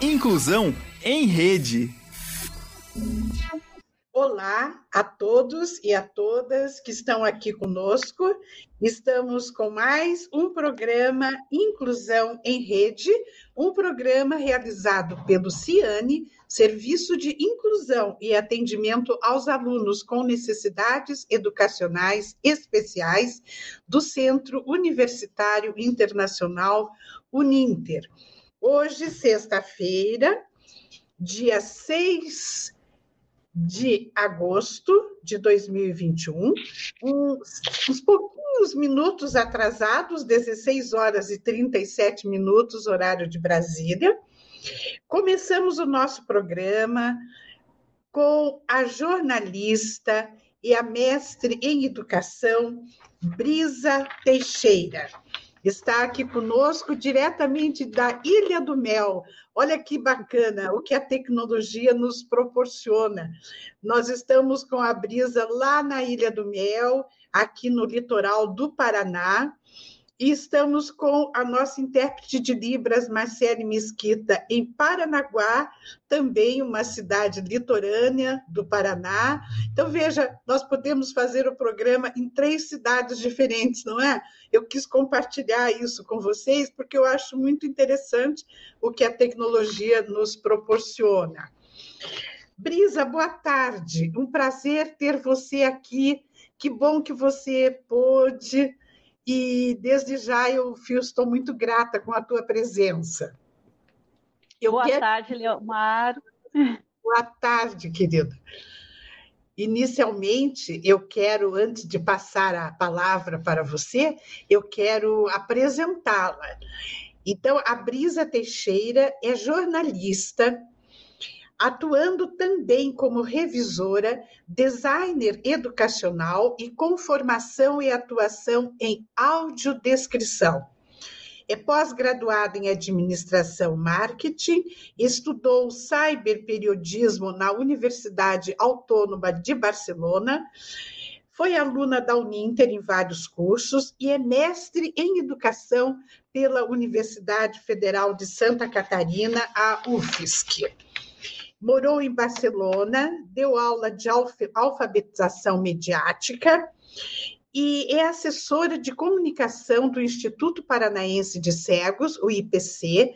Inclusão em Rede. Olá a todos e a todas que estão aqui conosco. Estamos com mais um programa Inclusão em Rede, um programa realizado pelo CIANE, Serviço de Inclusão e Atendimento aos Alunos com Necessidades Educacionais Especiais do Centro Universitário Internacional Uninter. Hoje, sexta-feira, dia 6 de agosto de 2021, uns, uns pouquinhos minutos atrasados, 16 horas e 37 minutos, horário de Brasília. Começamos o nosso programa com a jornalista e a mestre em educação, Brisa Teixeira está aqui conosco diretamente da Ilha do Mel. Olha que bacana o que a tecnologia nos proporciona. Nós estamos com a brisa lá na Ilha do Mel, aqui no litoral do Paraná. E estamos com a nossa intérprete de Libras, Marcele Mesquita, em Paranaguá, também uma cidade litorânea do Paraná. Então, veja, nós podemos fazer o programa em três cidades diferentes, não é? Eu quis compartilhar isso com vocês, porque eu acho muito interessante o que a tecnologia nos proporciona. Brisa, boa tarde. Um prazer ter você aqui. Que bom que você pôde e desde já eu, Fio, estou muito grata com a tua presença. Eu Boa quero... tarde, Leomar. Boa tarde, querida. Inicialmente, eu quero, antes de passar a palavra para você, eu quero apresentá-la. Então, a Brisa Teixeira é jornalista, atuando também como revisora, designer educacional e com formação e atuação em audiodescrição. É pós-graduada em administração marketing, estudou cyberperiodismo na Universidade Autônoma de Barcelona, foi aluna da Uninter em vários cursos e é mestre em educação pela Universidade Federal de Santa Catarina, a UFSC morou em Barcelona, deu aula de alfabetização mediática e é assessora de comunicação do Instituto Paranaense de Cegos, o IPC,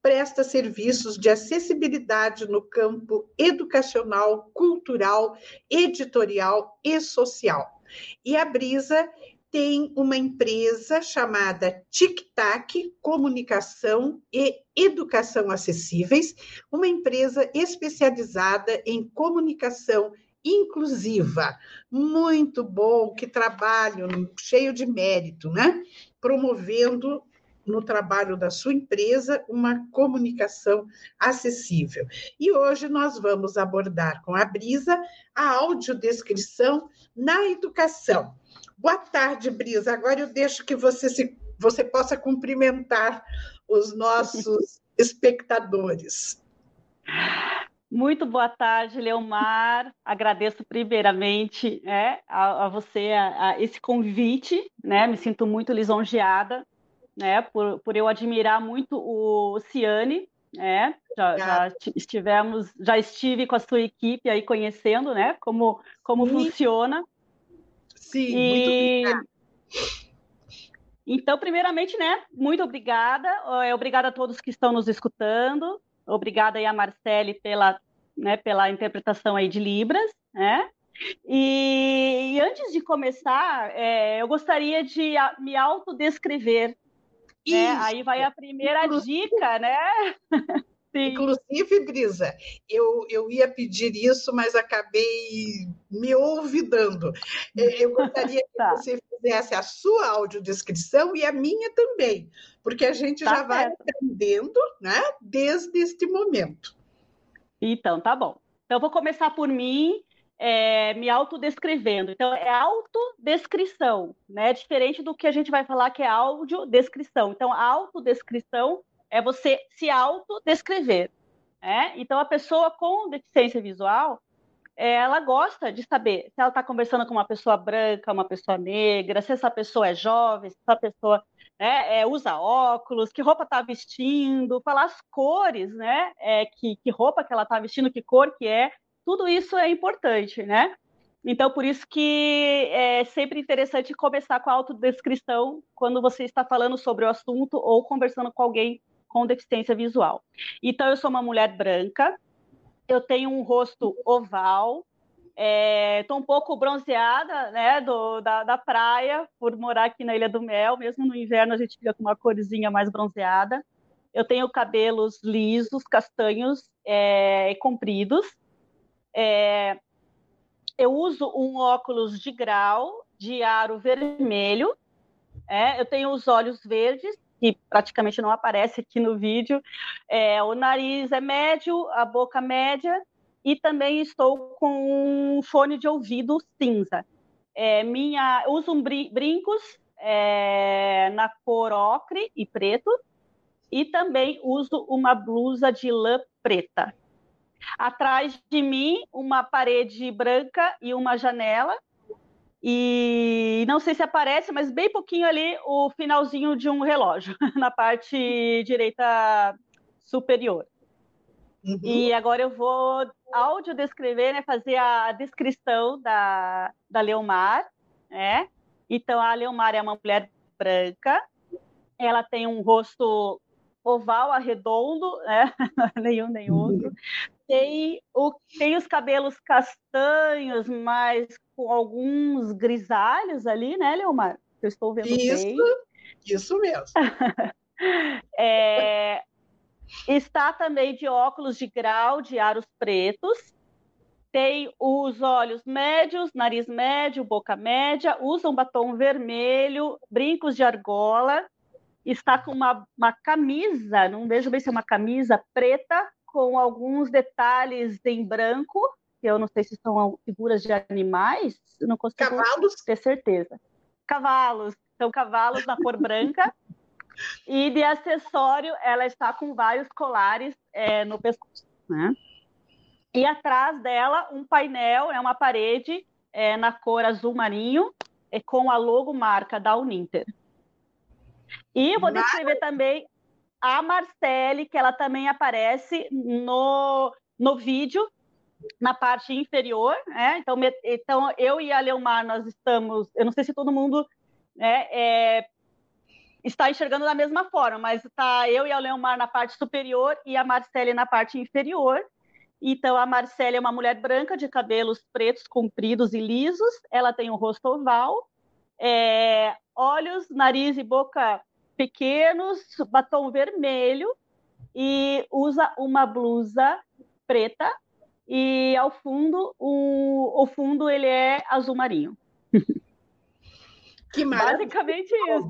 presta serviços de acessibilidade no campo educacional, cultural, editorial e social. E a Brisa tem uma empresa chamada Tic Tac Comunicação e Educação Acessíveis, uma empresa especializada em comunicação inclusiva. Muito bom, que trabalho cheio de mérito, né? Promovendo no trabalho da sua empresa uma comunicação acessível. E hoje nós vamos abordar com a Brisa a audiodescrição na educação. Boa tarde, Brisa. Agora eu deixo que você, se, você possa cumprimentar os nossos espectadores. Muito boa tarde, Leomar. Agradeço primeiramente é, a, a, você a, a esse convite, né? Me sinto muito lisonjeada, né? Por, por eu admirar muito o Ciane, né? Já, já, estivemos, já estive com a sua equipe aí conhecendo, né? Como como funciona. Sim, e... muito obrigada. Então, primeiramente, né, muito obrigada. É, obrigada a todos que estão nos escutando. Obrigada aí a Marcele pela, né, pela interpretação aí de Libras, né? E, e antes de começar, é, eu gostaria de me autodescrever. Né? Aí vai a primeira dica, né? Sim. Inclusive, Brisa, eu, eu ia pedir isso, mas acabei me ouvidando. É, eu gostaria que tá. você fizesse a sua audiodescrição e a minha também, porque a gente tá já certo. vai aprendendo né, desde este momento. Então, tá bom. Então, eu vou começar por mim, é, me autodescrevendo. Então, é autodescrição, né? Diferente do que a gente vai falar que é audiodescrição. Então, a autodescrição é você se autodescrever. Né? Então, a pessoa com deficiência visual, ela gosta de saber se ela está conversando com uma pessoa branca, uma pessoa negra, se essa pessoa é jovem, se essa pessoa é, é, usa óculos, que roupa está vestindo, falar as cores, né? É, que, que roupa que ela está vestindo, que cor que é, tudo isso é importante, né? Então, por isso que é sempre interessante começar com a autodescrição quando você está falando sobre o assunto ou conversando com alguém com deficiência visual. Então, eu sou uma mulher branca, eu tenho um rosto oval, Estou é, um pouco bronzeada, né, do, da, da praia, por morar aqui na Ilha do Mel. Mesmo no inverno a gente fica com uma corzinha mais bronzeada. Eu tenho cabelos lisos, castanhos é, compridos. É, eu uso um óculos de grau de aro vermelho. É, eu tenho os olhos verdes, que praticamente não aparece aqui no vídeo. É, o nariz é médio, a boca média e também estou com um fone de ouvido cinza. É, minha, uso um brincos é, na cor ocre e preto e também uso uma blusa de lã preta. Atrás de mim, uma parede branca e uma janela. E não sei se aparece, mas bem pouquinho ali o finalzinho de um relógio na parte direita superior. Uhum. E agora eu vou áudio descrever, né, fazer a descrição da, da Leomar, né? Então a Leomar é uma mulher branca, ela tem um rosto oval, arredondo, né? nenhum nem outro. Tem, o, tem os cabelos castanhos, mas com alguns grisalhos ali, né, Leomar? Eu estou vendo isso, bem. Isso mesmo. é, Está também de óculos de grau de aros pretos. Tem os olhos médios, nariz médio, boca média. Usa um batom vermelho, brincos de argola. Está com uma, uma camisa, não vejo bem se é uma camisa preta, com alguns detalhes em branco. Eu não sei se são figuras de animais, não consigo cavalos. ter certeza. Cavalos, são cavalos na cor branca. E de acessório, ela está com vários colares é, no pescoço. Né? E atrás dela, um painel, é uma parede é, na cor azul marinho, é, com a logomarca da Uninter. E vou descrever também a Marcele, que ela também aparece no, no vídeo, na parte inferior. Né? Então, me, então, eu e a Leomar, nós estamos. Eu não sei se todo mundo né, é, está enxergando da mesma forma, mas está eu e a Leomar na parte superior e a Marcele na parte inferior. Então, a Marcele é uma mulher branca de cabelos pretos, compridos e lisos. Ela tem um rosto oval, é, olhos, nariz e boca pequenos, batom vermelho e usa uma blusa preta. E ao fundo, o, o fundo ele é azul marinho. Que Basicamente isso.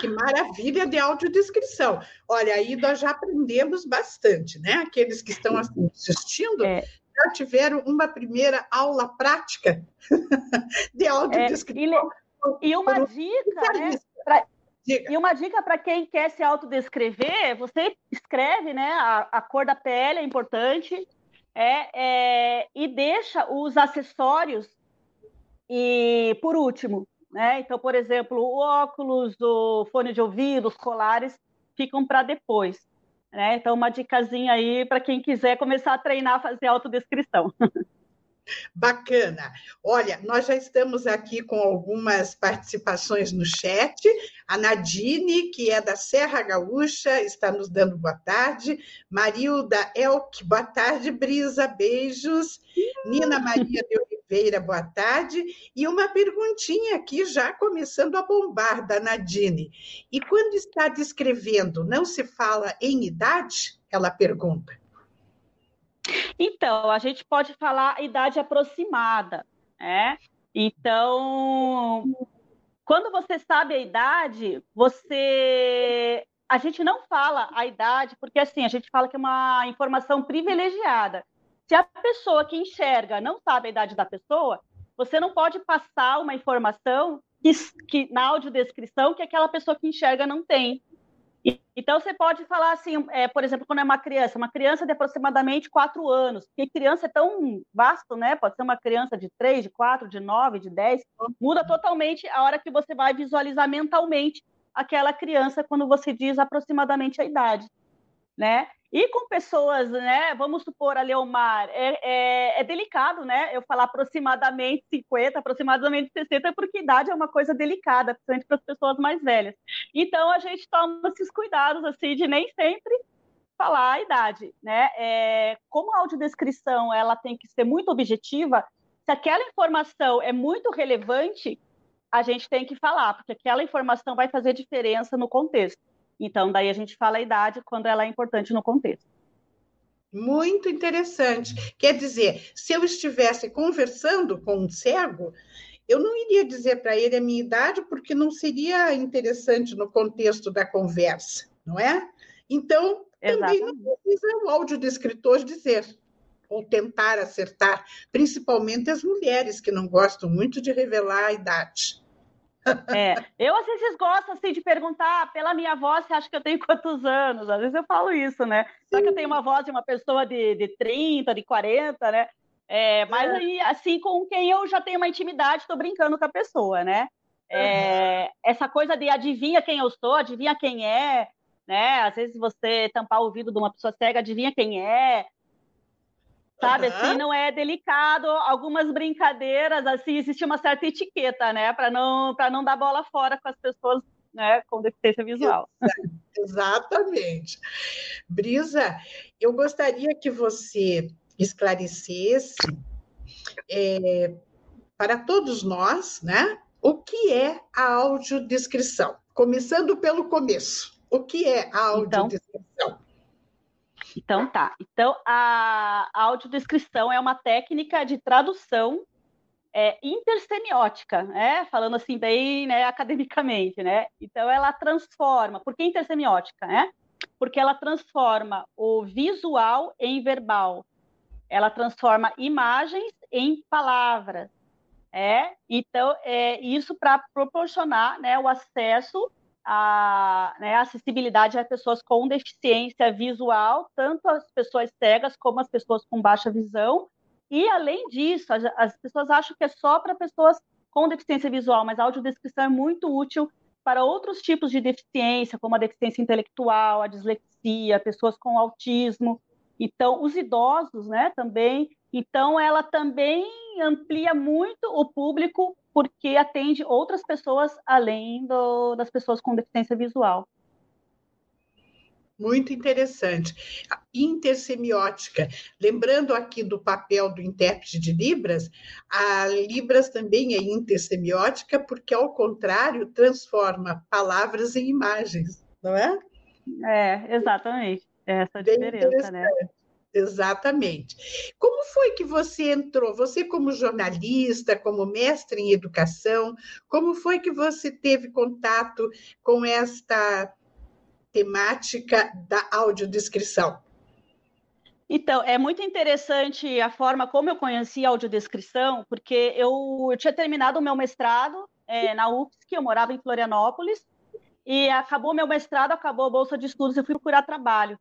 Que maravilha de audiodescrição. Olha, aí nós já aprendemos bastante, né? Aqueles que estão assistindo é. já tiveram uma primeira aula prática de audiodescrição. É, e, e, uma dica, né? Pra, e uma dica para quem quer se autodescrever, você escreve, né? A, a cor da pele é importante, é, é, e deixa os acessórios e, por último, né? Então, por exemplo, o óculos, o fone de ouvido, os colares ficam para depois. Né? Então, uma dicasinha aí para quem quiser começar a treinar a fazer autodescrição. Bacana. Olha, nós já estamos aqui com algumas participações no chat. A Nadine, que é da Serra Gaúcha, está nos dando boa tarde. Marilda Elk, boa tarde. Brisa, beijos. Nina Maria de Oliveira, boa tarde. E uma perguntinha aqui, já começando a bombar, da Nadine. E quando está descrevendo, não se fala em idade? Ela pergunta. Então, a gente pode falar idade aproximada, né? Então, quando você sabe a idade, você a gente não fala a idade, porque assim, a gente fala que é uma informação privilegiada. Se a pessoa que enxerga não sabe a idade da pessoa, você não pode passar uma informação que, que na audiodescrição que aquela pessoa que enxerga não tem. Então, você pode falar assim, é, por exemplo, quando é uma criança, uma criança de aproximadamente quatro anos, porque criança é tão vasto, né? Pode ser uma criança de três, de quatro, de nove, de dez, muda totalmente a hora que você vai visualizar mentalmente aquela criança quando você diz aproximadamente a idade, né? E com pessoas, né? Vamos supor a Leomar, é, é, é, delicado, né? Eu falar aproximadamente 50, aproximadamente 60, porque idade é uma coisa delicada, principalmente para as pessoas mais velhas. Então a gente toma esses cuidados assim de nem sempre falar a idade, né? É, como a audiodescrição ela tem que ser muito objetiva, se aquela informação é muito relevante, a gente tem que falar, porque aquela informação vai fazer diferença no contexto. Então, daí a gente fala a idade quando ela é importante no contexto. Muito interessante. Quer dizer, se eu estivesse conversando com um cego, eu não iria dizer para ele a minha idade, porque não seria interessante no contexto da conversa, não é? Então, Exatamente. também não precisa o audiodescritor dizer, ou tentar acertar, principalmente as mulheres que não gostam muito de revelar a idade. É, eu às vezes gosto assim de perguntar pela minha voz, você acha que eu tenho quantos anos? Às vezes eu falo isso, né? Só que eu tenho uma voz de uma pessoa de, de 30, de 40, né? É, mas é. aí, assim, com quem eu já tenho uma intimidade, estou brincando com a pessoa, né? É, uhum. Essa coisa de adivinha quem eu sou, adivinha quem é, né? Às vezes você tampar o ouvido de uma pessoa cega, adivinha quem é, sabe? Uhum. Assim, não é delicado. Algumas brincadeiras, assim, existe uma certa etiqueta, né? Para não, não dar bola fora com as pessoas né, com deficiência visual. Exatamente. Brisa, eu gostaria que você esclarecesse é, para todos nós, né? O que é a audiodescrição? Começando pelo começo. O que é a então, audiodescrição? Então, então tá. Então a, audiodescrição é uma técnica de tradução é, intersemiótica, né? Falando assim bem, né, academicamente, né? Então ela transforma. Por que intersemiótica, né? Porque ela transforma o visual em verbal. Ela transforma imagens em palavras. É, então, é isso para proporcionar né, o acesso a né, acessibilidade a pessoas com deficiência visual, tanto as pessoas cegas como as pessoas com baixa visão. E, além disso, as, as pessoas acham que é só para pessoas com deficiência visual, mas a audiodescrição é muito útil para outros tipos de deficiência, como a deficiência intelectual, a dislexia, pessoas com autismo. Então, os idosos, né, também. Então, ela também amplia muito o público porque atende outras pessoas além do, das pessoas com deficiência visual. Muito interessante. Intersemiótica. Lembrando aqui do papel do intérprete de Libras, a Libras também é intersemiótica, porque, ao contrário, transforma palavras em imagens, não é? É, exatamente. Essa Bem diferença, né? Exatamente. Como foi que você entrou? Você, como jornalista, como mestre em educação, como foi que você teve contato com esta temática da audiodescrição? Então, é muito interessante a forma como eu conheci a audiodescrição, porque eu, eu tinha terminado o meu mestrado é, na UFSC, eu morava em Florianópolis, e acabou meu mestrado, acabou a bolsa de estudos, eu fui procurar trabalho.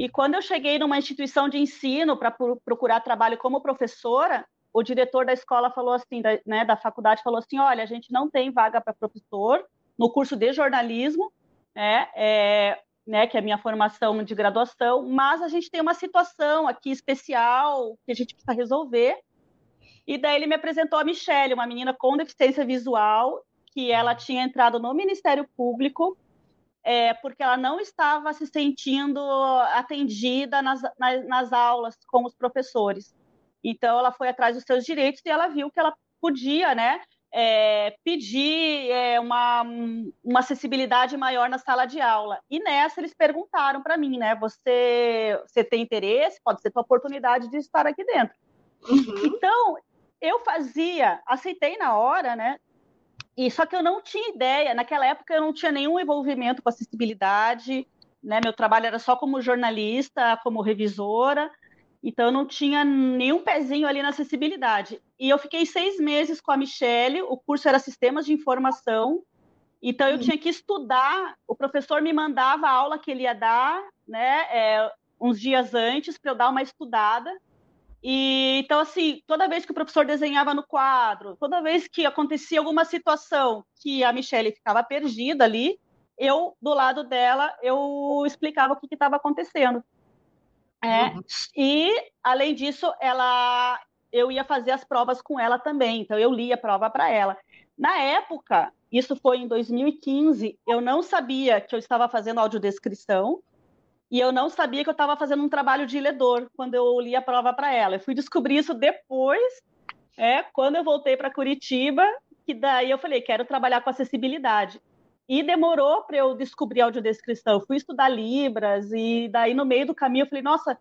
E quando eu cheguei numa instituição de ensino para procurar trabalho como professora, o diretor da escola falou assim, da, né, da faculdade falou assim, olha, a gente não tem vaga para professor no curso de jornalismo, né, é, né, que é a minha formação de graduação, mas a gente tem uma situação aqui especial que a gente precisa resolver. E daí ele me apresentou a Michelle, uma menina com deficiência visual, que ela tinha entrado no Ministério Público é, porque ela não estava se sentindo atendida nas, nas, nas, aulas com os professores. Então, ela foi atrás dos seus direitos e ela viu que ela podia, né, é, pedir é, uma, uma acessibilidade maior na sala de aula. E nessa eles perguntaram para mim, né, você, você tem interesse? Pode ser tua oportunidade de estar aqui dentro. Uhum. Então, eu fazia, aceitei na hora, né, e só que eu não tinha ideia, naquela época eu não tinha nenhum envolvimento com acessibilidade, né? Meu trabalho era só como jornalista, como revisora, então eu não tinha nenhum pezinho ali na acessibilidade. E eu fiquei seis meses com a Michelle, o curso era Sistemas de Informação, então eu tinha que estudar, o professor me mandava a aula que ele ia dar, né, é, uns dias antes, para eu dar uma estudada, e então, assim, toda vez que o professor desenhava no quadro, toda vez que acontecia alguma situação que a Michelle ficava perdida ali, eu, do lado dela, eu explicava o que estava acontecendo. É, uhum. E, além disso, ela, eu ia fazer as provas com ela também, então eu lia a prova para ela. Na época, isso foi em 2015, eu não sabia que eu estava fazendo audiodescrição e eu não sabia que eu estava fazendo um trabalho de ledor quando eu li a prova para ela. Eu fui descobrir isso depois, é, quando eu voltei para Curitiba, que daí eu falei, quero trabalhar com acessibilidade. E demorou para eu descobrir audiodescrição. Eu fui estudar Libras e daí no meio do caminho eu falei, nossa,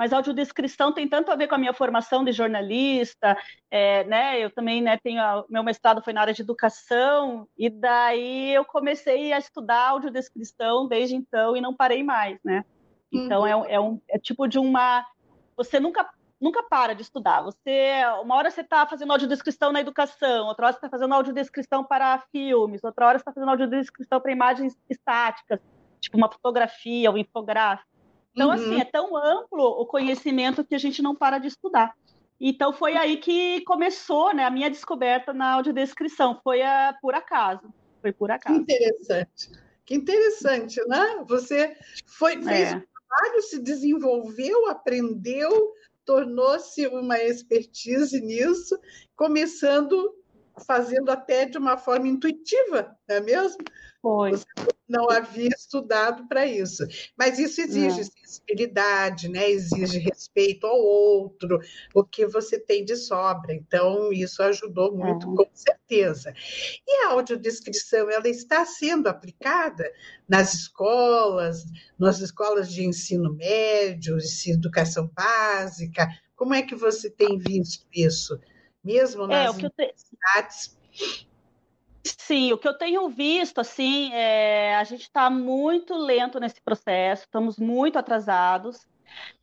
mas a audiodescrição tem tanto a ver com a minha formação de jornalista, é, né? Eu também, né, tenho a, meu mestrado foi na área de educação e daí eu comecei a estudar audiodescrição desde então e não parei mais, né? Então é uhum. é, é, um é tipo de uma você nunca nunca para de estudar. Você uma hora você está fazendo audiodescrição na educação, outra hora você está fazendo audiodescrição para filmes, outra hora você está fazendo audiodescrição para imagens estáticas, tipo uma fotografia, um infográfico. Então, assim, uhum. assim, é tão amplo o conhecimento que a gente não para de estudar. Então, foi aí que começou né, a minha descoberta na audiodescrição. Foi a, por acaso. Foi por acaso. Que interessante. Que interessante, né? Você foi, fez é. um trabalho, se desenvolveu, aprendeu, tornou-se uma expertise nisso, começando fazendo até de uma forma intuitiva, não é mesmo? Foi. Você não havia estudado para isso. Mas isso exige sensibilidade, né? exige respeito ao outro, o que você tem de sobra. Então, isso ajudou muito, é. com certeza. E a audiodescrição, ela está sendo aplicada nas escolas, nas escolas de ensino médio, de educação básica? Como é que você tem visto isso? Mesmo é, nas é, universidades? Te... Sim, o que eu tenho visto, assim, é, a gente está muito lento nesse processo, estamos muito atrasados.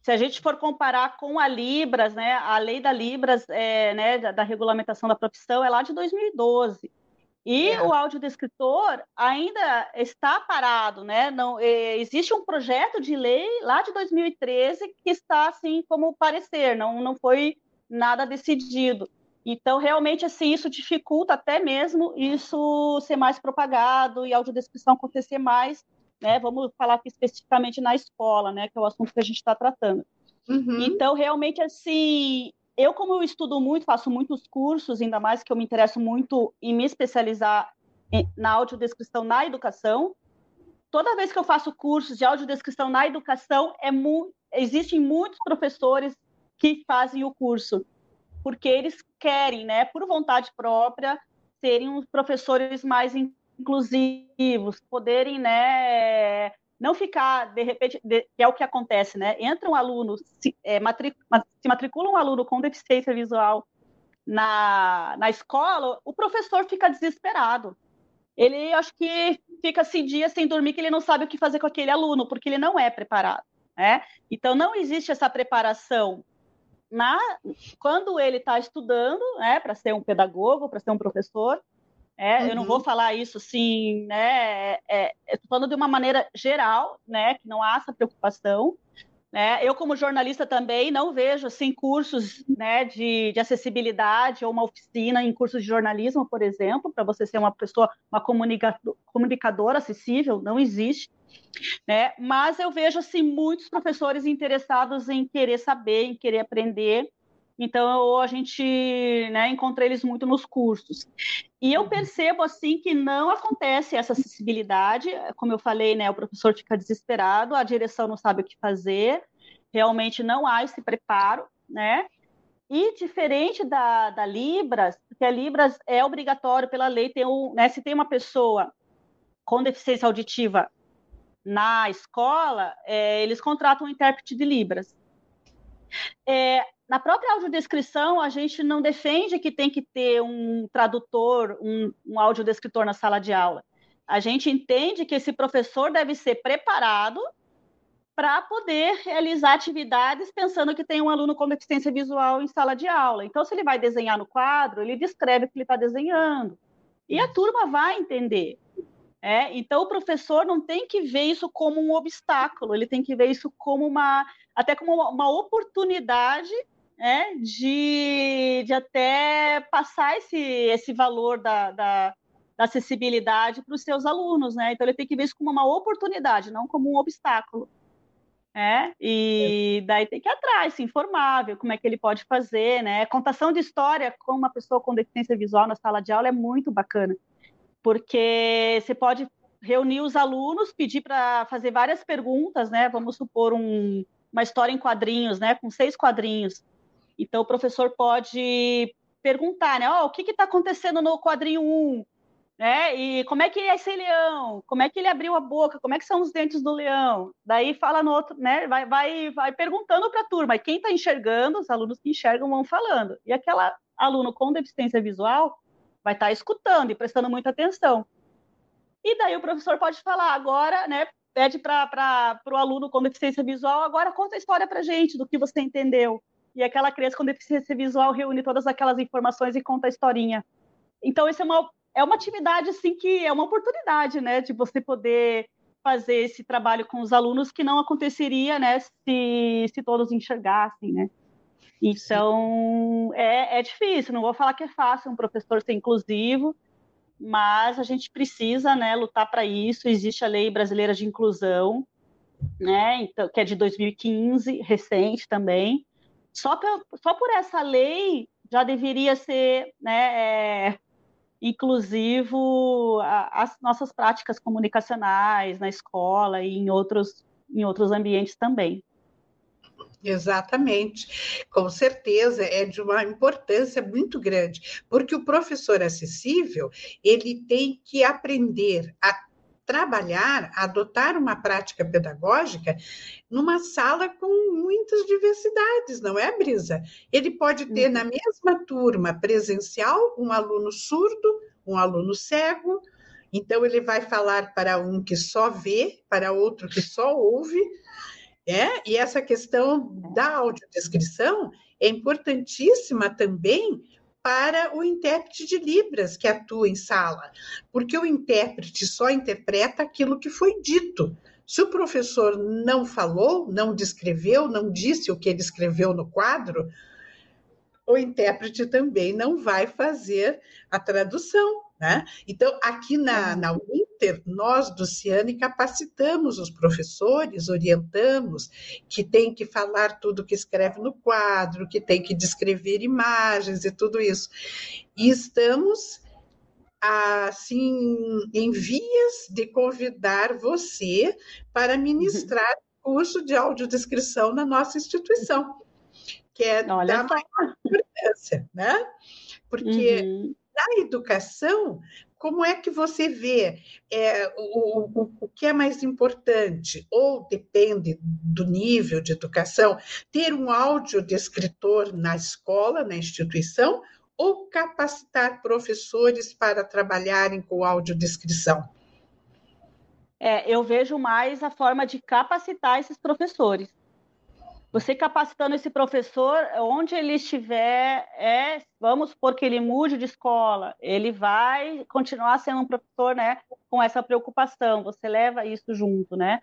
Se a gente for comparar com a Libras, né, a lei da Libras, é, né, da, da, regulamentação da profissão, é lá de 2012. E é. o audiodescritor ainda está parado, né? Não, é, existe um projeto de lei lá de 2013 que está assim como parecer, não, não foi nada decidido. Então, realmente, assim, isso dificulta até mesmo isso ser mais propagado e a audiodescrição acontecer mais, né? Vamos falar aqui especificamente na escola, né? Que é o assunto que a gente está tratando. Uhum. Então, realmente, assim, eu, como eu estudo muito, faço muitos cursos, ainda mais que eu me interesso muito em me especializar na audiodescrição na educação, toda vez que eu faço cursos de audiodescrição na educação, é mu existem muitos professores que fazem o curso porque eles querem, né, por vontade própria, serem os professores mais inclusivos, poderem, né, não ficar, de repente, de, que é o que acontece, né? Entra um aluno, se, é, matric, se matricula um aluno com deficiência visual na, na escola, o professor fica desesperado. Ele, acho que fica assim, dias sem dormir, que ele não sabe o que fazer com aquele aluno, porque ele não é preparado, né? Então, não existe essa preparação na, quando ele está estudando, né, para ser um pedagogo, para ser um professor, é, uhum. eu não vou uhum. falar isso assim, né, é, é, estou falando de uma maneira geral, né, que não há essa preocupação, né, eu como jornalista também não vejo assim cursos, né, de, de acessibilidade ou uma oficina em cursos de jornalismo, por exemplo, para você ser uma pessoa, uma comunicador, comunicadora acessível, não existe. Né? Mas eu vejo assim muitos professores interessados em querer saber, em querer aprender. Então a gente né, encontra eles muito nos cursos. E eu uhum. percebo assim que não acontece essa acessibilidade, como eu falei, né, o professor fica desesperado, a direção não sabe o que fazer, realmente não há esse preparo, né? E diferente da, da Libras, porque a Libras é obrigatório pela lei ter um, né, se tem uma pessoa com deficiência auditiva na escola, é, eles contratam um intérprete de Libras. É, na própria audiodescrição, a gente não defende que tem que ter um tradutor, um, um audiodescritor na sala de aula. A gente entende que esse professor deve ser preparado para poder realizar atividades pensando que tem um aluno com deficiência visual em sala de aula. Então, se ele vai desenhar no quadro, ele descreve o que ele está desenhando. E a turma vai entender. É, então o professor não tem que ver isso como um obstáculo, ele tem que ver isso como uma até como uma, uma oportunidade é, de, de até passar esse, esse valor da, da, da acessibilidade para os seus alunos, né? Então ele tem que ver isso como uma oportunidade, não como um obstáculo. É, e daí tem que ir atrás, se informar, ver como é que ele pode fazer, né? Contação de história com uma pessoa com deficiência visual na sala de aula é muito bacana, porque você pode reunir os alunos, pedir para fazer várias perguntas, né? Vamos supor um, uma história em quadrinhos, né? Com seis quadrinhos. Então o professor pode perguntar, né? Oh, o que está acontecendo no quadrinho 1? né? E como é que é esse leão? Como é que ele abriu a boca? Como é que são os dentes do leão? Daí fala no outro, né? Vai, vai, vai perguntando para a turma. E quem está enxergando, os alunos que enxergam vão falando. E aquela aluno com deficiência visual vai estar tá escutando e prestando muita atenção. E daí o professor pode falar agora, né? Pede para o aluno com deficiência visual, agora conta a história para gente do que você entendeu. E aquela criança com deficiência visual reúne todas aquelas informações e conta a historinha. Então, isso é uma é uma atividade assim que é uma oportunidade, né, de você poder fazer esse trabalho com os alunos que não aconteceria, né, se, se todos enxergassem, né. Então é, é difícil. Não vou falar que é fácil um professor ser inclusivo, mas a gente precisa, né, lutar para isso. Existe a lei brasileira de inclusão, né, então, que é de 2015, recente também. Só, só por essa lei já deveria ser, né, é, inclusivo as nossas práticas comunicacionais na escola e em outros, em outros ambientes também. Exatamente, com certeza é de uma importância muito grande, porque o professor acessível ele tem que aprender a trabalhar, adotar uma prática pedagógica numa sala com muitas diversidades, não é, Brisa? Ele pode ter na uhum. mesma turma presencial um aluno surdo, um aluno cego, então ele vai falar para um que só vê, para outro que só ouve, é? E essa questão da audiodescrição é importantíssima também para o intérprete de Libras que atua em sala, porque o intérprete só interpreta aquilo que foi dito. Se o professor não falou, não descreveu, não disse o que ele escreveu no quadro, o intérprete também não vai fazer a tradução. Né? Então, aqui na, na Inter, nós do Ciane capacitamos os professores, orientamos que tem que falar tudo que escreve no quadro, que tem que descrever imagens e tudo isso. E estamos assim em vias de convidar você para ministrar uhum. curso de audiodescrição na nossa instituição, que é Olha da maior importância, né? Porque uhum na educação, como é que você vê é, o, o, o que é mais importante? Ou depende do nível de educação, ter um audiodescritor na escola, na instituição, ou capacitar professores para trabalharem com audiodescrição? É, eu vejo mais a forma de capacitar esses professores. Você capacitando esse professor, onde ele estiver, é, vamos supor que ele mude de escola, ele vai continuar sendo um professor, né, com essa preocupação. Você leva isso junto, né?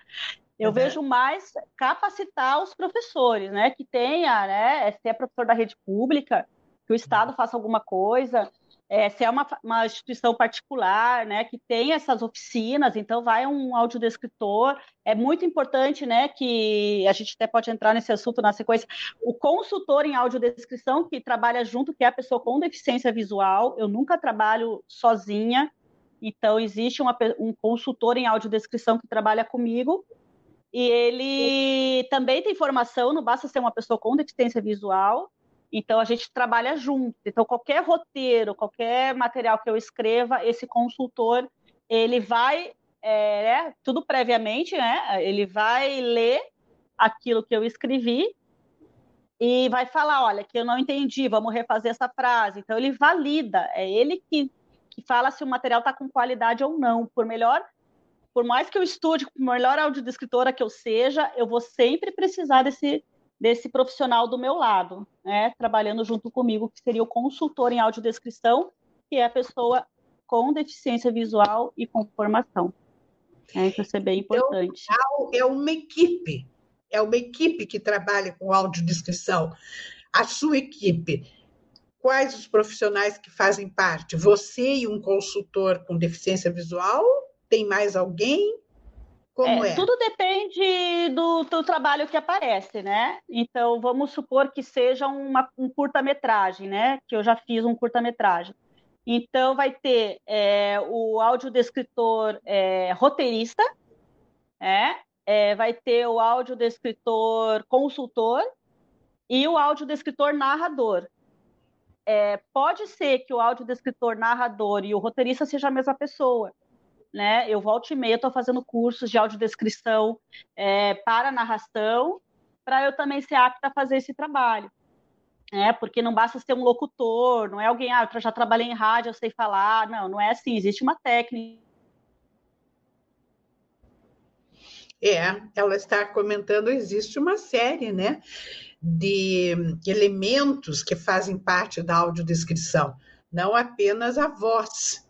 Eu uhum. vejo mais capacitar os professores, né, que tenha, né, se é professor da rede pública, que o Estado faça alguma coisa, é, se é uma, uma, instituição particular, né, que tem essas oficinas, então vai um audiodescritor. É muito importante, né, que a gente até pode entrar nesse assunto na sequência. O consultor em audiodescrição que trabalha junto, que é a pessoa com deficiência visual. Eu nunca trabalho sozinha, então existe uma, um consultor em audiodescrição que trabalha comigo. E ele também tem formação, não basta ser uma pessoa com deficiência visual, então a gente trabalha junto. Então qualquer roteiro, qualquer material que eu escreva, esse consultor ele vai é, né, tudo previamente, né? Ele vai ler aquilo que eu escrevi e vai falar, olha, que eu não entendi, vamos refazer essa frase. Então ele valida, é ele que, que fala se o material está com qualidade ou não. Por melhor, por mais que eu estude, por melhor audiodescritora que eu seja, eu vou sempre precisar desse desse profissional do meu lado, né, trabalhando junto comigo, que seria o consultor em audiodescrição, que é a pessoa com deficiência visual e com formação. É, isso é bem então, importante. Então, é uma equipe, é uma equipe que trabalha com audiodescrição. A sua equipe, quais os profissionais que fazem parte? Você e um consultor com deficiência visual? Tem mais alguém? Como é, é? Tudo depende do, do, trabalho que aparece, né? Então, vamos supor que seja uma, um curta-metragem, né? Que eu já fiz um curta-metragem. Então, vai ter é, o audiodescritor é, roteirista, é, é, vai ter o audiodescritor consultor e o audiodescritor narrador. É, pode ser que o audiodescritor narrador e o roteirista seja a mesma pessoa, né? Eu volto e meia, estou fazendo cursos de audiodescrição é, para narração, para eu também ser apta a fazer esse trabalho. É, porque não basta ser um locutor, não é alguém, ah, eu já trabalhei em rádio, eu sei falar. Não, não é assim, existe uma técnica. É, ela está comentando, existe uma série, né, de elementos que fazem parte da audiodescrição, não apenas a voz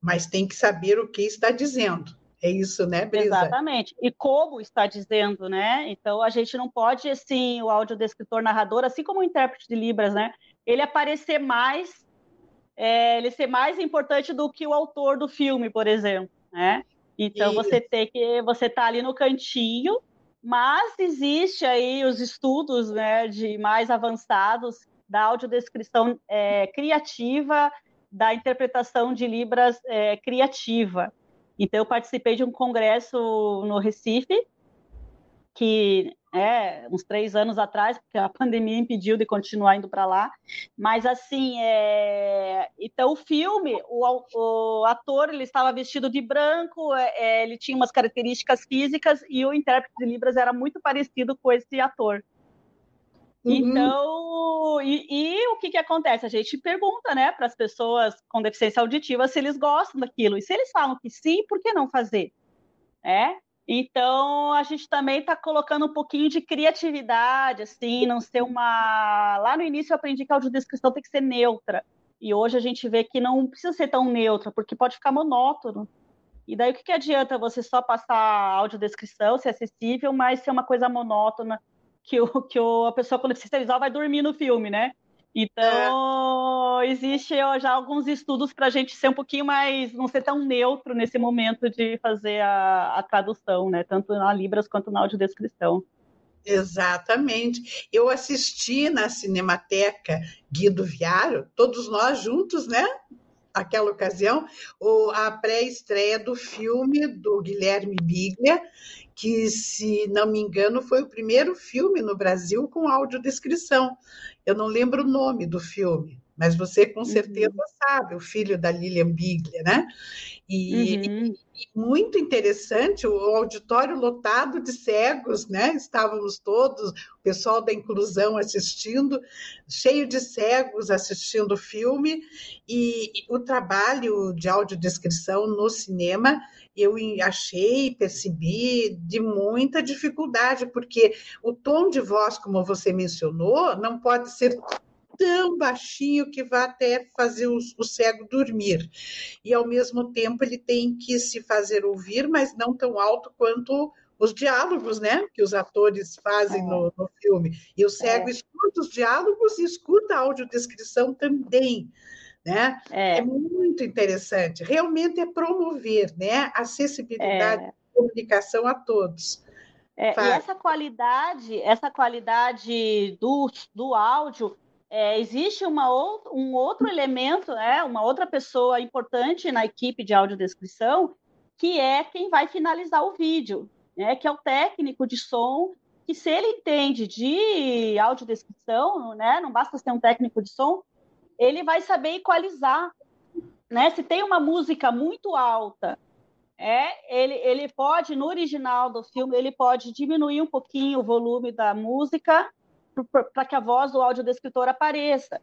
mas tem que saber o que está dizendo. É isso, né, Brisa? Exatamente. E como está dizendo, né? Então a gente não pode, assim, o audiodescritor narrador, assim como o intérprete de Libras, né? Ele aparecer mais, é, ele ser mais importante do que o autor do filme, por exemplo, né? Então isso. você tem que, você tá ali no cantinho, mas existe aí os estudos, né, de mais avançados da audiodescrição é, criativa da interpretação de Libras é, criativa. Então, eu participei de um congresso no Recife, que é uns três anos atrás, porque a pandemia impediu de continuar indo para lá. Mas, assim, é... então o filme, o, o, ator ele estava vestido de branco, é, é, ele tinha umas características físicas e o intérprete de Libras era muito parecido com esse ator. Uhum. Então, e, e, o que, que acontece? A gente pergunta, né, para as pessoas com deficiência auditiva se eles gostam daquilo. E se eles falam que sim, por que não fazer? É? Então, a gente também está colocando um pouquinho de criatividade, assim, não ser uma. Lá no início eu aprendi que a audiodescrição tem que ser neutra. E hoje a gente vê que não precisa ser tão neutra, porque pode ficar monótono. E daí o que, que adianta você só passar a audiodescrição, ser acessível, mas ser uma coisa monótona que, o, que o, a pessoa, quando se visual, vai dormir no filme, né? Então, é. existe já alguns estudos para a gente ser um pouquinho mais, não ser tão neutro nesse momento de fazer a, a tradução, né? Tanto na Libras quanto na audiodescrição. Exatamente. Eu assisti na Cinemateca Guido Viário, todos nós juntos, né? Aquela ocasião, a pré-estreia do filme do Guilherme Biglia, que, se não me engano, foi o primeiro filme no Brasil com audiodescrição. Eu não lembro o nome do filme, mas você com uhum. certeza uhum. sabe, o filho da Lilian Biglia, né? E, uhum. e, muito interessante, o auditório lotado de cegos, né? Estávamos todos, o pessoal da inclusão assistindo, cheio de cegos assistindo o filme, e o trabalho de audiodescrição no cinema eu achei, percebi de muita dificuldade, porque o tom de voz, como você mencionou, não pode ser tão baixinho que vá até fazer o, o, cego dormir. E, ao mesmo tempo, ele tem que se fazer ouvir, mas não tão alto quanto os diálogos né, que os atores fazem é. no, no, filme. E o cego é. escuta os diálogos e escuta a audiodescrição também. Né? É. é. muito interessante. Realmente é promover né, acessibilidade é. e comunicação a todos. É, e essa qualidade, essa qualidade do, do áudio, é, existe uma ou, um outro elemento, né, uma outra pessoa importante na equipe de audiodescrição, que é quem vai finalizar o vídeo, né, que é o técnico de som, que se ele entende de audiodescrição, né, não basta ser um técnico de som, ele vai saber equalizar, né? Se tem uma música muito alta, é, ele, ele pode, no original do filme, ele pode diminuir um pouquinho o volume da música para que a voz do audiodescritor apareça.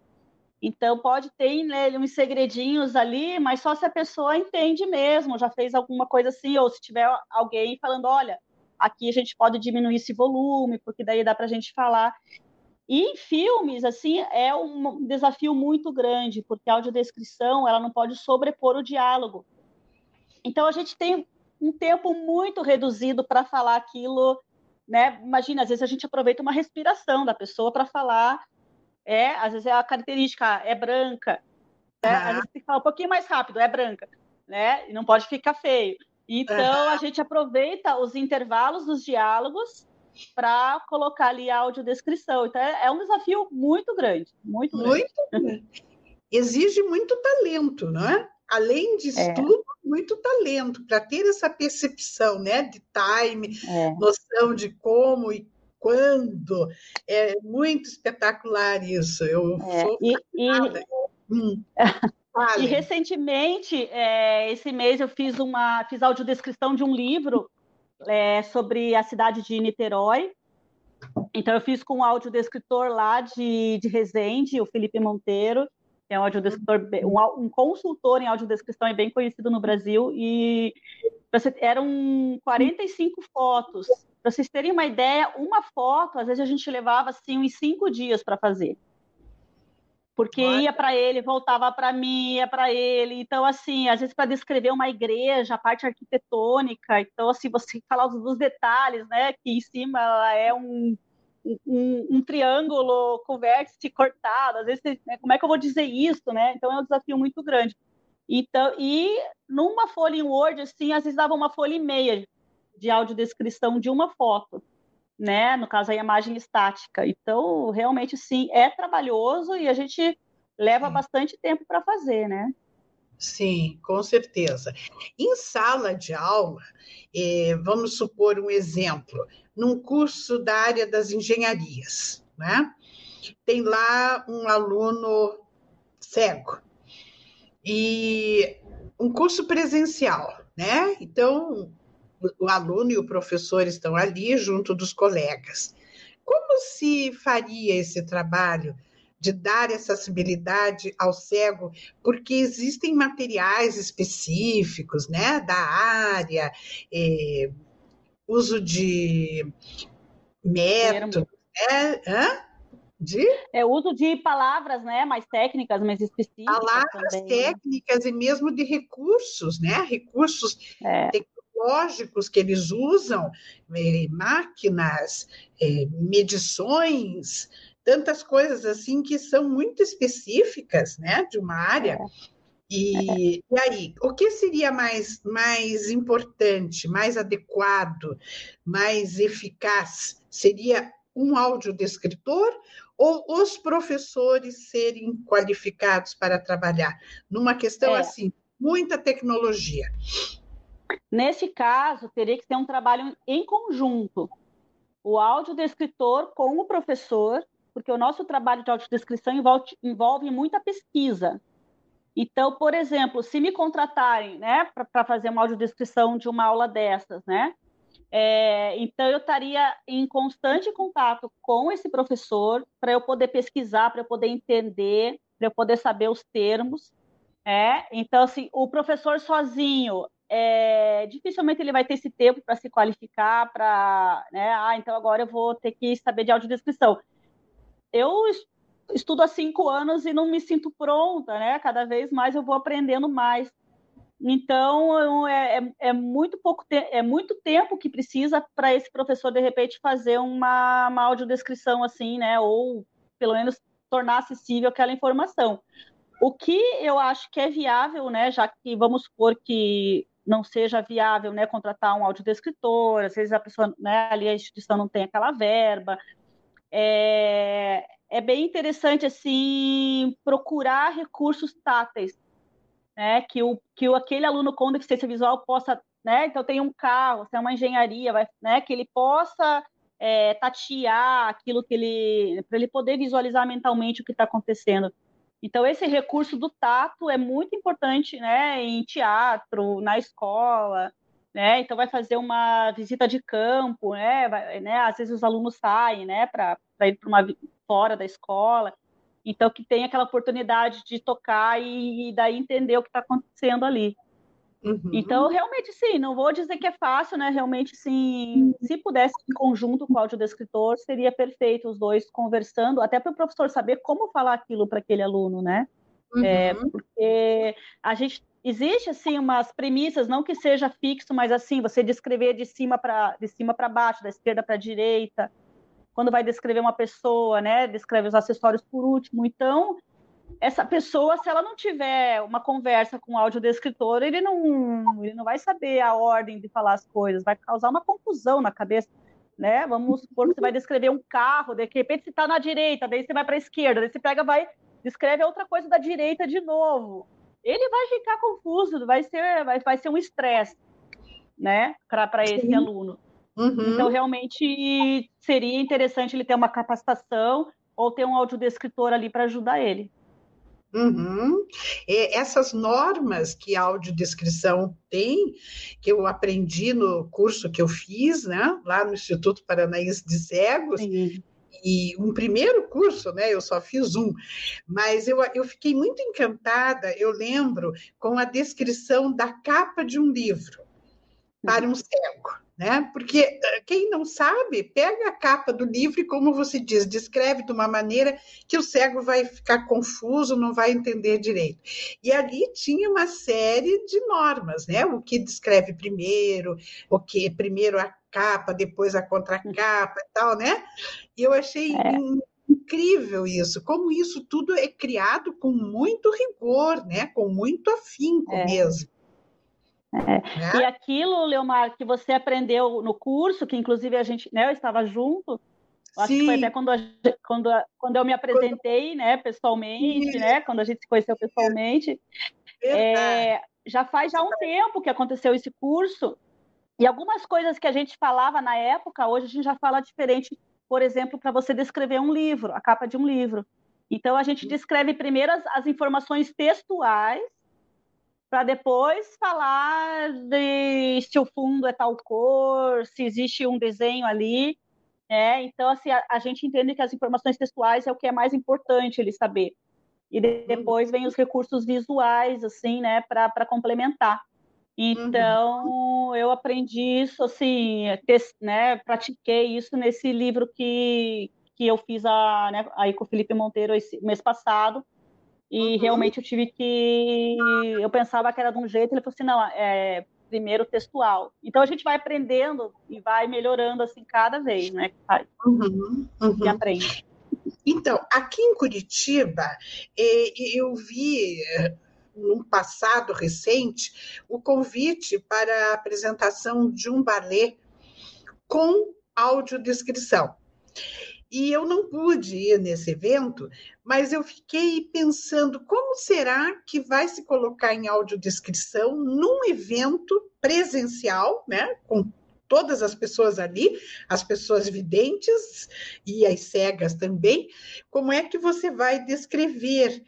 Então, pode ter né, uns segredinhos ali, mas só se a pessoa entende mesmo, já fez alguma coisa assim, ou se tiver alguém falando, olha, aqui a gente pode diminuir esse volume, porque daí dá para a gente falar. E em filmes, assim, é um desafio muito grande, porque a audiodescrição ela não pode sobrepor o diálogo. Então a gente tem um tempo muito reduzido para falar aquilo, né? Imagina, às vezes a gente aproveita uma respiração da pessoa para falar É, às vezes é a característica é branca. Né? Ah. Às vezes tem que falar um pouquinho mais rápido, é branca, né? E não pode ficar feio. Então, a gente aproveita os intervalos dos diálogos para colocar ali a audiodescrição. Então, é, é um desafio muito grande, muito grande. Muito Exige muito talento, não é? Além de é. tudo, muito talento para ter essa percepção, né, de time, é. noção de como e quando. É muito espetacular isso. Eu é. sou e, e... Hum. E recentemente, é, esse mês, eu fiz uma fiz audiodescrição de um livro é, sobre a cidade de Niterói. Então, eu fiz com um audiodescritor lá de, de Resende, o Felipe Monteiro, é um audiodescritor, um, um consultor em audiodescrição e bem conhecido no Brasil. E eram 45 fotos. Para vocês terem uma ideia, uma foto, às vezes a gente levava assim uns cinco dias para fazer porque ia para ele, voltava para mim, ia para ele. Então, assim, às vezes para descrever uma igreja, a parte arquitetônica, então, assim, você falar dos detalhes, né, que em cima ela é um, um, um triângulo com vértice cortado, às vezes, né, como é que eu vou dizer isso, né? Então, é um desafio muito grande. Então, e numa folha em Word, assim, às vezes dava uma folha e meia de audiodescrição de uma foto né? No caso, a imagem estática. Então, realmente, sim, é trabalhoso e a gente leva bastante tempo para fazer, né? Sim, com certeza. Em sala de aula, eh, vamos supor um exemplo, num curso da área das engenharias, né? Tem lá um aluno cego e um curso presencial, né? Então, o aluno e o professor estão ali junto dos colegas. Como se faria esse trabalho de dar acessibilidade ao cego? Porque existem materiais específicos, né, da área, é, uso de métodos, né? Hã? De? É uso de palavras, né, mais técnicas, mais específicas. Palavras também. técnicas e mesmo de recursos, né, recursos é tecnológicos que eles usam, eh, máquinas, eh, medições, tantas coisas assim que são muito específicas, né, de uma área. É. E, e, aí, o que seria mais, mais importante, mais adequado, mais eficaz? Seria um audiodescritor ou os professores serem qualificados para trabalhar? Numa questão é. assim, muita tecnologia. Nesse caso, teria que ser um trabalho em conjunto. O audiodescritor com o professor, porque o nosso trabalho de audiodescrição envolve, envolve muita pesquisa. Então, por exemplo, se me contratarem né, para fazer uma audiodescrição de uma aula dessas, né? É, então, eu estaria em constante contato com esse professor para eu poder pesquisar, para eu poder entender, para eu poder saber os termos. É, então, assim, o professor sozinho, é, dificilmente ele vai ter esse tempo para se qualificar, para, né, ah, então agora eu vou ter que saber de audiodescrição. Eu estudo há cinco anos e não me sinto pronta, né? Cada vez mais eu vou aprendendo mais. Então é, é, é muito pouco é muito tempo que precisa para esse professor de repente fazer uma, uma audiodescrição assim, né? Ou pelo menos tornar acessível aquela informação. O que eu acho que é viável, né? Já que vamos supor que não seja viável né, contratar um audiodescritor, às vezes a pessoa, né, ali a instituição não tem aquela verba. É, é bem interessante assim procurar recursos táteis, né, que, o, que o, aquele aluno com deficiência visual possa, né, então tem um carro, é uma engenharia, vai, né, que ele possa é, tatear aquilo que ele, para ele poder visualizar mentalmente o que está acontecendo. Então, esse recurso do tato é muito importante né, em teatro, na escola. Né? Então, vai fazer uma visita de campo, né? Vai, né? às vezes os alunos saem né, para ir para uma fora da escola. Então, que tem aquela oportunidade de tocar e, e daí entender o que está acontecendo ali. Uhum. Então, realmente, sim, não vou dizer que é fácil, né? Realmente, sim, uhum. se pudesse em conjunto com o audiodescritor, seria perfeito os dois conversando, até para o professor saber como falar aquilo para aquele aluno, né? É, uhum. É, porque a gente existe assim umas premissas, não que seja fixo, mas assim você descrever de cima para de cima para baixo, da esquerda para a direita, quando vai descrever uma pessoa, né, descreve os acessórios por último. Então, essa pessoa, se ela não tiver uma conversa com o audiodescritor, ele não, ele não vai saber a ordem de falar as coisas, vai causar uma confusão na cabeça, né? Vamos supor que você vai descrever um carro, de repente você está na direita, daí você vai para a esquerda, daí você pega, vai, descreve outra coisa da direita de novo. Ele vai ficar confuso, vai ser, vai, vai ser um estresse, né, para esse aluno. Uhum. Então, realmente, seria interessante ele ter uma capacitação ou ter um audiodescritor ali para ajudar ele. Uhum. essas normas que a audiodescrição tem, que eu aprendi no curso que eu fiz, né, lá no Instituto Paranaense de Cegos, Sim. E um primeiro curso, né, eu só fiz um, mas eu, eu fiquei muito encantada, eu lembro, com a descrição da capa de um livro para um cego né? Porque quem não sabe, pega a capa do livro e, como você diz, descreve de uma maneira que o cego vai ficar confuso, não vai entender direito. E ali tinha uma série de normas, né? O que descreve primeiro, o que primeiro a capa, depois a contracapa e tal, né? E eu achei é. incrível isso, como isso tudo é criado com muito rigor, né? Com muito afinco é. mesmo. É. E aquilo, Leomar, que você aprendeu no curso, que inclusive a gente, né, eu estava junto, acho que foi até quando, a, quando, quando eu me apresentei, quando... né, pessoalmente, né, quando a gente se conheceu pessoalmente, é, já faz já um tempo que aconteceu esse curso, e algumas coisas que a gente falava na época, hoje a gente já fala diferente, por exemplo, para você descrever um livro, a capa de um livro. Então, a gente descreve primeiro as, as informações textuais, para depois falar de se o fundo é tal cor, se existe um desenho ali. É, então, assim, a, a, gente entende que as informações textuais é o que é mais importante ele saber. E de, depois vem os recursos visuais, assim, né, para complementar. Então, uhum. eu aprendi isso, assim, né, pratiquei isso nesse livro que, que eu fiz a, né, aí com o Felipe Monteiro esse mês passado, e uhum. realmente eu tive que. Eu pensava que era de um jeito, ele falou assim: não, é primeiro textual. Então a gente vai aprendendo e vai melhorando assim cada vez, né? Uhum, uhum. E aprende. Então, aqui em Curitiba, eu vi num passado recente o convite para a apresentação de um balé com audiodescrição. E eu não pude ir nesse evento, mas eu fiquei pensando como será que vai se colocar em audiodescrição num evento presencial, né, com todas as pessoas ali, as pessoas videntes e as cegas também, como é que você vai descrever?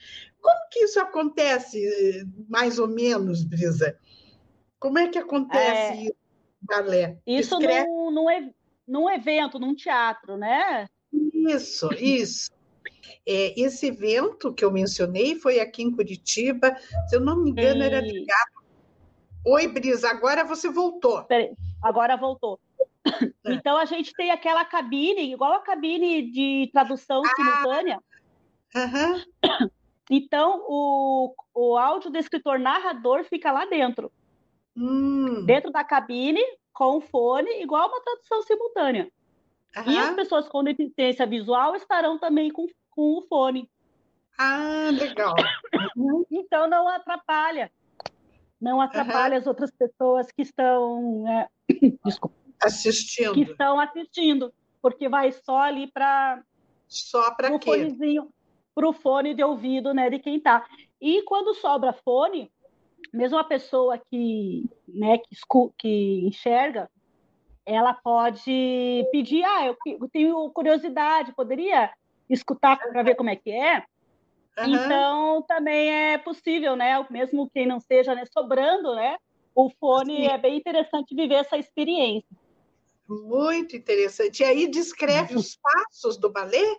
Como que isso acontece, mais ou menos, Brisa? Como é que acontece é, isso, balé? Isso num, num, num evento, num teatro, né? Isso, isso. É, esse evento que eu mencionei foi aqui em Curitiba, se eu não me engano, era ligado. Oi, Brisa, agora você voltou. Peraí, agora voltou. É. Então a gente tem aquela cabine, igual a cabine de tradução ah, simultânea. Uhum. Então o, o áudio do escritor narrador fica lá dentro. Hum. Dentro da cabine, com o fone, igual uma tradução simultânea. Uhum. E as pessoas com deficiência visual estarão também com, com o fone. Ah, legal. então não atrapalha. Não atrapalha as outras pessoas que estão é, desculpa, assistindo. Que estão assistindo, porque vai só ali para só para quê? Fonezinho, para o fone de ouvido, né, de quem está. E quando sobra fone, mesmo a pessoa que, né, que, que enxerga, ela pode pedir, ah, eu tenho curiosidade, poderia escutar para ver como é que é? Uhum. Então, também é possível, né? Mesmo quem não seja né, sobrando, né? O fone Sim. é bem interessante viver essa experiência. Muito interessante. E aí descreve os passos do balé,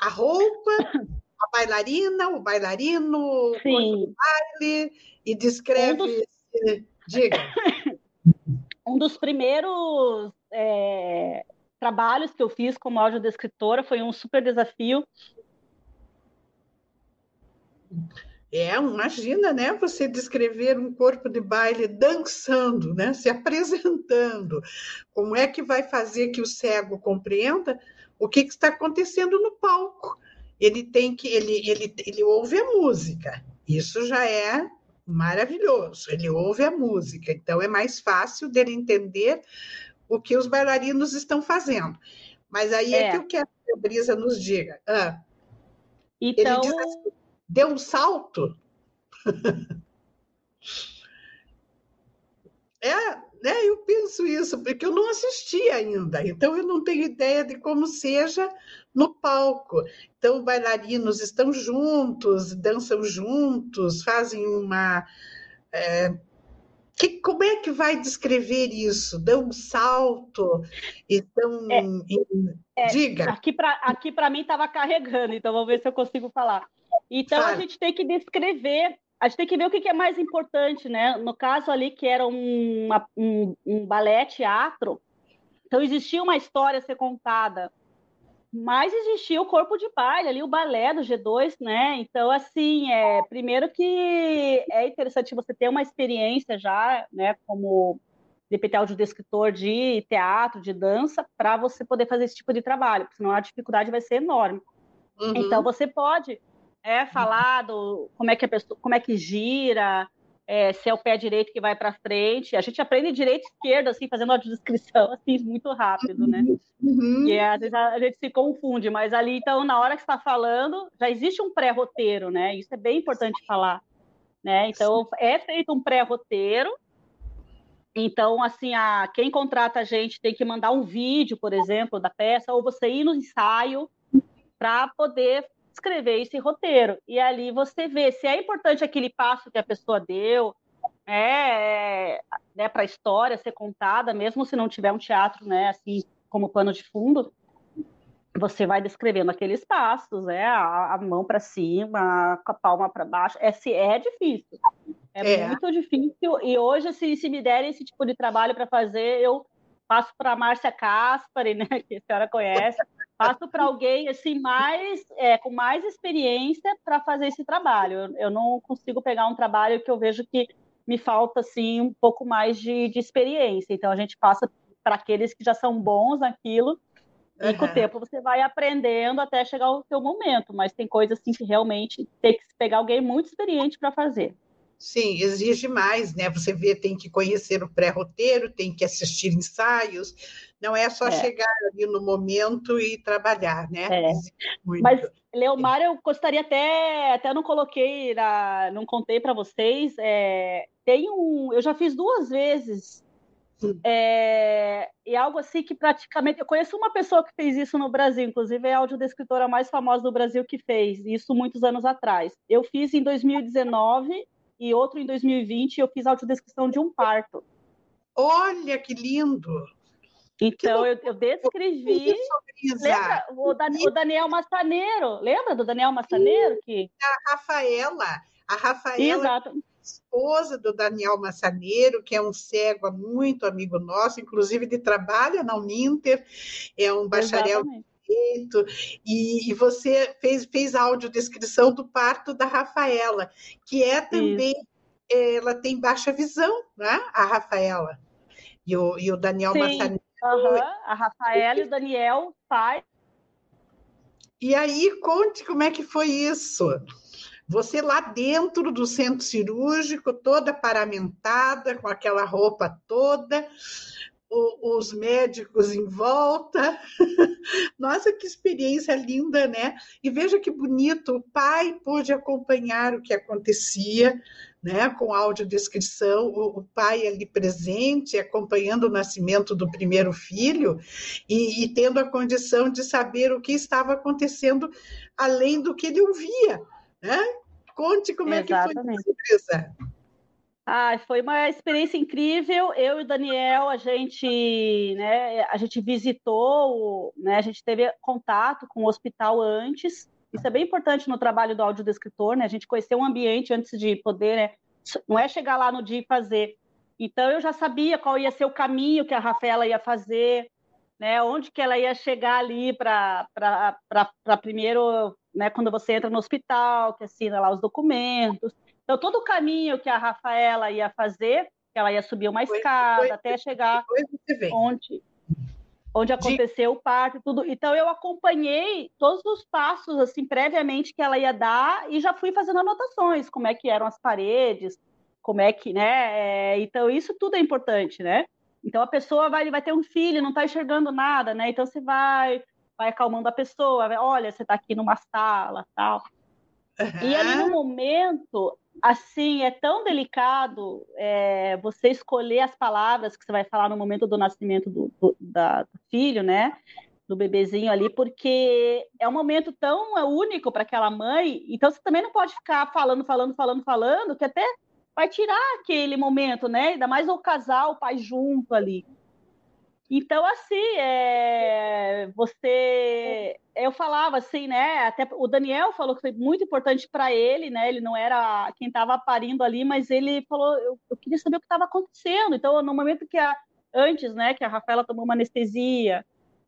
a roupa, a bailarina, o bailarino, o baile, e descreve. Um dos... Diga. um dos primeiros é, trabalhos que eu fiz como audiodescritora foi um super desafio. É, imagina, né? Você descrever um corpo de baile dançando, né? Se apresentando. Como é que vai fazer que o cego compreenda o que, que está acontecendo no palco? Ele tem que, ele, ele, ele ouve a música. Isso já é maravilhoso. Ele ouve a música, então é mais fácil dele entender o que os bailarinos estão fazendo. Mas aí é, é que eu quero que a Brisa nos diga. Ah, então, ele diz assim, deu um salto. é, né? Eu penso isso, porque eu não assisti ainda, então eu não tenho ideia de como seja no palco. Então, bailarinos estão juntos, dançam juntos, fazem uma. É, que, como é que vai descrever isso? Dão um salto? Então, é, é, diga. Aqui para aqui mim estava carregando, então vamos ver se eu consigo falar. Então a gente tem que descrever, a gente tem que ver o que, é mais importante, né? No caso ali que era um, um, um balé teatro, então existia uma história a ser contada, mas existia o corpo de baile ali, o balé do G2, né? Então, assim, é, primeiro que é interessante você ter uma experiência já, né, como de descritor de teatro, de dança, para você poder fazer esse tipo de trabalho, porque senão a dificuldade vai ser enorme. Uhum. Então, você pode é, falar do, como é que a pessoa, como é que gira, é, se é o pé direito que vai para frente. A gente aprende direito e esquerda, assim, fazendo a descrição assim, muito rápido, né? Uhum. E às vezes a, a, gente se confunde, mas ali, então, na hora que está falando, já existe um pré-roteiro, né? Isso é bem importante falar. Né? Então, é feito um pré-roteiro. Então, assim, a, quem contrata a gente tem que mandar um vídeo, por exemplo, da peça, ou você ir no ensaio para poder escrever esse roteiro. E ali você vê se é importante aquele passo que a pessoa deu, é, né, para a história ser contada, mesmo se não tiver um teatro, né, assim, como pano de fundo, você vai descrevendo aqueles passos, né, a, a mão para cima, com a palma para baixo. É, é difícil. É, é, muito difícil. E hoje, se, se me derem esse tipo de trabalho para fazer, eu passo para a Márcia Caspari, né, que a senhora conhece, passo para alguém assim mais é, com mais experiência para fazer esse trabalho. Eu, eu, não consigo pegar um trabalho que eu vejo que me falta assim um pouco mais de, de experiência. Então a gente passa para aqueles que já são bons naquilo. E uhum. com o tempo você vai aprendendo até chegar o seu momento, mas tem coisas assim que realmente tem que pegar alguém muito experiente para fazer. Sim, exige mais, né? Você vê, tem que conhecer o pré-roteiro, tem que assistir ensaios, não é só é. chegar ali no momento e trabalhar, né? É. Mas, Leomar, eu gostaria até, até não coloquei, na, não contei para vocês, é, tem um, eu já fiz duas vezes, é, e algo assim que praticamente, eu conheço uma pessoa que fez isso no Brasil, inclusive é a audiodescritora mais famosa do Brasil que fez, isso muitos anos atrás. Eu fiz em 2019 e outro em 2020 eu fiz audiodescrição de um parto. Olha que lindo! Então eu, eu, descrevi. Lembra o, Dan, o, Daniel Massaneiro? Lembra do Daniel Massaneiro? Que... A Rafaela. A Rafaela. Exato. Esposa do Daniel Massaneiro, que é um cego muito amigo nosso, inclusive de trabalha na Uninter, é um bacharel Exatamente direito, e, e, você fez, fez audiodescrição do parto da Rafaela, que é também, ela tem baixa visão, né? A Rafaela. E o, e o Daniel Sim. Uhum. A Rafaela e o Daniel, pai. E aí, conte como é que foi isso. Você lá dentro do centro cirúrgico, toda paramentada, com aquela roupa toda, o, os médicos em volta. Nossa, que experiência linda, né? E veja que bonito, o pai pôde acompanhar o que acontecia, né, com audiodescrição, o, o pai ali presente, acompanhando o nascimento do primeiro filho e, e tendo a condição de saber o que estava acontecendo além do que ele ouvia, né? Conte como Exatamente. é que foi isso, ah, foi uma experiência incrível. Eu e o Daniel, a gente, né, a gente visitou, né, a gente teve contato com o hospital antes. Isso é bem importante no trabalho do audiodescritor, né? A gente conhecer o ambiente antes de poder, né? Não é chegar lá no dia e fazer. Então eu já sabia qual ia ser o caminho que a Rafaela ia fazer, né? Onde que ela ia chegar ali para primeiro né, quando você entra no hospital, que assina lá os documentos. Então, todo o caminho que a Rafaela ia fazer, que ela ia subir uma escada até chegar onde, onde aconteceu de... o parto e tudo. Então, eu acompanhei todos os passos, assim, previamente que ela ia dar e já fui fazendo anotações, como é que eram as paredes, como é que, né? É, então, isso tudo é importante, né? Então, a pessoa vai, vai ter um filho, não está enxergando nada, né? Então, você vai, vai acalmando a pessoa, vai, olha, você está aqui numa sala, tal. Uhum. E ali no momento, assim, é tão delicado é, você escolher as palavras que você vai falar no momento do nascimento do, do, da, do filho, né? Do bebezinho ali, porque é um momento tão único para aquela mãe, então você também não pode ficar falando, falando, falando, falando, que até vai tirar aquele momento, né? Ainda mais o casal, o pai junto ali. Então, assim, é, você. Eu falava assim, né? Até o Daniel falou que foi muito importante para ele, né? Ele não era quem estava parindo ali, mas ele falou: eu, eu queria saber o que estava acontecendo. Então, no momento que a. Antes, né, que a Rafaela tomou uma anestesia,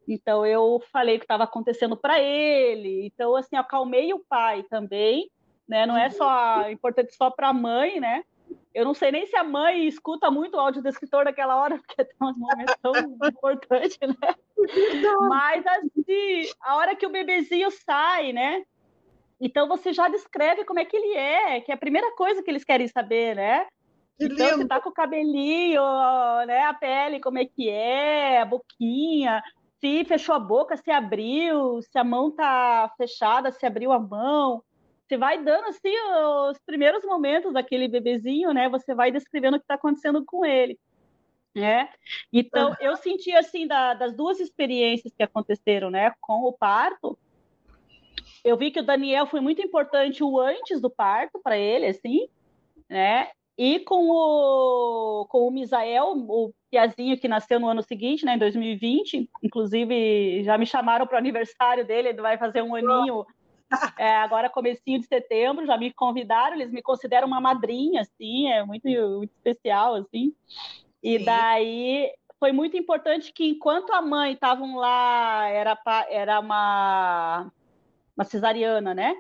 então eu falei o que estava acontecendo para ele. Então, assim, acalmei o pai também, né? Não é só importante só para a mãe, né? Eu não sei nem se a mãe escuta muito o áudio do escritor naquela hora, porque tem uns momentos tão importantes, né? Mas, assim, a hora que o bebezinho sai, né? Então você já descreve como é que ele é, que é a primeira coisa que eles querem saber, né? Que então lindo. você tá com o cabelinho, né? A pele, como é que é, a boquinha, se fechou a boca, se abriu, se a mão tá fechada, se abriu a mão você vai dando assim os primeiros momentos daquele bebezinho, né? Você vai descrevendo o que está acontecendo com ele. Né? Então, eu senti assim da, das duas experiências que aconteceram, né, com o parto. Eu vi que o Daniel foi muito importante o antes do parto para ele, assim, né? E com o com o Misael, o piazinho que nasceu no ano seguinte, né, em 2020, inclusive já me chamaram para o aniversário dele, ele vai fazer um aninho é, agora, comecinho de setembro, já me convidaram, eles me consideram uma madrinha, assim, é muito, muito especial, assim. E Sim. daí foi muito importante que enquanto a mãe estavam lá, era, era uma, uma cesariana, né?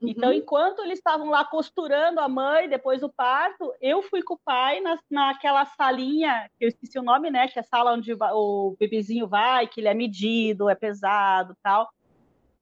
Então, uhum. Então, enquanto eles estavam lá costurando a mãe depois do parto, eu fui com o pai na, naquela salinha, que eu esqueci o nome, né? Que é a sala onde o bebezinho vai, que ele é medido, é pesado tal.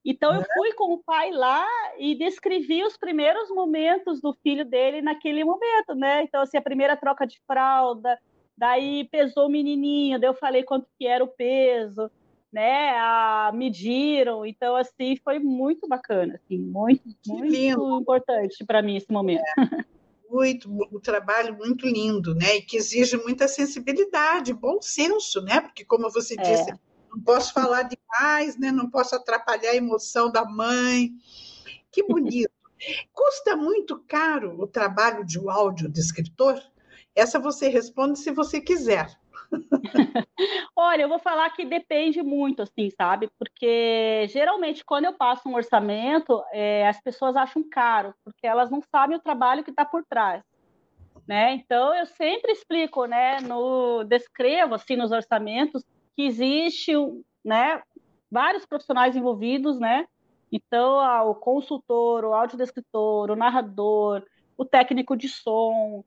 Então eu fui com o pai lá e descrevi os primeiros momentos do filho dele naquele momento, né? Então assim, a primeira troca de fralda, daí pesou o menininho, daí eu falei quanto que era o peso, né? A, mediram, então assim foi muito bacana, assim, muito muito lindo. importante para mim esse momento. É. Muito, um trabalho muito lindo, né? E que exige muita sensibilidade, bom senso, né? Porque como você é. disse, não posso falar demais, né? não posso atrapalhar a emoção da mãe. Que bonito. Custa muito caro o trabalho de um áudio de escritor? Essa você responde se você quiser. Olha, eu vou falar que depende muito, assim, sabe? Porque geralmente quando eu passo um orçamento, é, as pessoas acham caro, porque elas não sabem o trabalho que está por trás. Né? Então eu sempre explico, né? No descrevo assim nos orçamentos que existe, né, vários profissionais envolvidos, né? Então, ah, o consultor, o audiodescritor, o narrador, o técnico de som,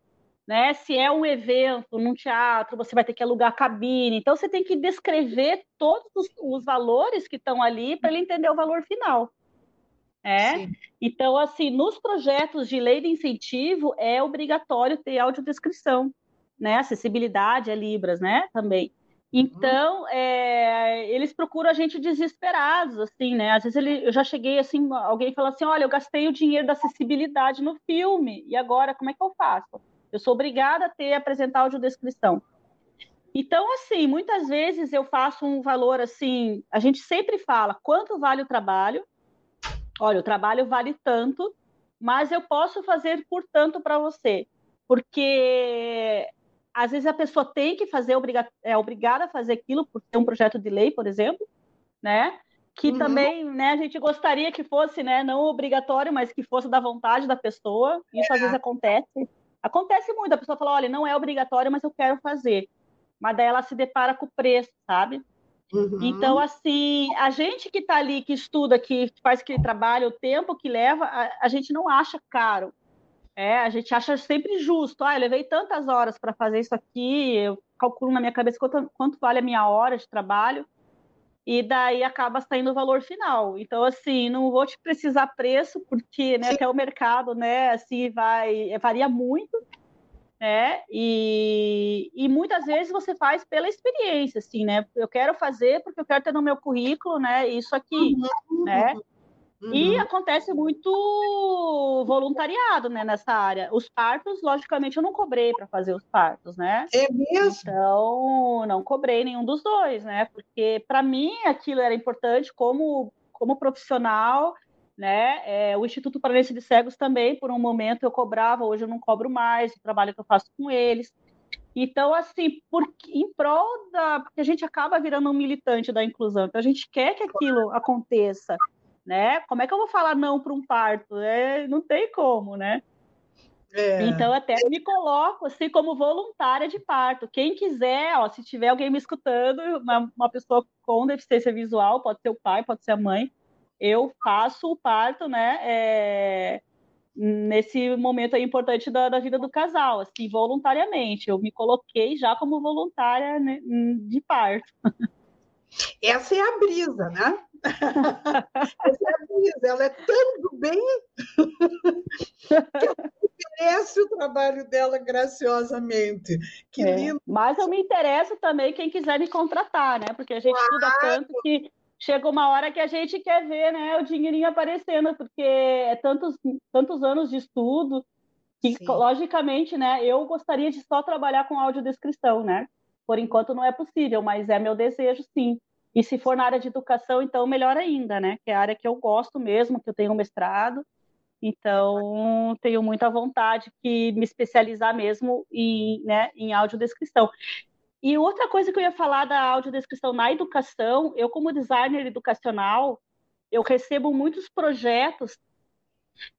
né? Se é um evento num teatro, você vai ter que alugar cabine. Então, você tem que descrever todos os, os valores que estão ali para ele entender o valor final. É? Então, assim, nos projetos de lei de incentivo é obrigatório ter audiodescrição, né? Acessibilidade a Libras, né? Também. Então, é, eles procuram a gente desesperados, assim, né? Às vezes ele, eu já cheguei assim, alguém fala assim, olha, eu gastei o dinheiro da acessibilidade no filme, e agora como é que eu faço? Eu sou obrigada a ter apresentar audiodescrição. Então, assim, muitas vezes eu faço um valor assim, a gente sempre fala quanto vale o trabalho. Olha, o trabalho vale tanto, mas eu posso fazer por tanto para você. Porque às vezes a pessoa tem que fazer, é obrigada a fazer aquilo por ter um projeto de lei, por exemplo, né? Que uhum. também, né, a gente gostaria que fosse, né, não obrigatório, mas que fosse da vontade da pessoa. Isso é. às vezes acontece. Acontece muito, a pessoa fala, olha, não é obrigatório, mas eu quero fazer. Mas daí ela se depara com o preço, sabe? Uhum. Então, assim, a gente que está ali, que estuda, que faz aquele trabalho, o tempo que leva, a, a gente não acha caro. É, a gente acha sempre justo. Ah, eu levei tantas horas para fazer isso aqui, eu calculo na minha cabeça quanto, quanto vale a minha hora de trabalho, e daí acaba saindo o valor final. Então, assim, não vou te precisar preço, porque né, até o mercado, né, assim, vai, varia muito né? E, e muitas vezes você faz pela experiência, assim, né? Eu quero fazer porque eu quero ter no meu currículo, né? Isso aqui, uhum, né? Uhum. E acontece muito voluntariado, né, nessa área. Os partos, logicamente, eu não cobrei para fazer os partos, né? É mesmo? Então, não cobrei nenhum dos dois, né? Porque para mim aquilo era importante como como profissional né? É, o Instituto Paranense de Cegos também, por um momento eu cobrava, hoje eu não cobro mais, o trabalho que eu faço com eles. Então, assim, por, em prol da. Porque a gente acaba virando um militante da inclusão, então a gente quer que aquilo aconteça, né? Como é que eu vou falar não para um parto? É, não tem como, né? É. Então, até me coloco assim como voluntária de parto. Quem quiser, ó, se tiver alguém me escutando, uma, uma pessoa com deficiência visual, pode ser o pai, pode ser a mãe, eu faço o parto, né? É, nesse momento importante da, da, vida do casal, assim, voluntariamente. Eu me coloquei já como voluntária né, de parto. Essa é a brisa, né? Essa é a brisa, ela é tão do bem que merece o trabalho dela graciosamente. Que é, lindo. Mas eu me interesso também quem quiser me contratar, né? Porque a gente claro. estuda tanto que chega uma hora que a gente quer ver né, o dinheirinho aparecendo, porque é tantos, tantos anos de estudo que, Sim. logicamente, né, eu gostaria de só trabalhar com audiodescrição, né? Por enquanto não é possível, mas é meu desejo, sim. E se for na área de educação, então melhor ainda, né? Que é a área que eu gosto mesmo, que eu tenho mestrado. Então, tenho muita vontade de me especializar mesmo em, né, em audiodescrição. E outra coisa que eu ia falar da audiodescrição na educação, eu como designer educacional, eu recebo muitos projetos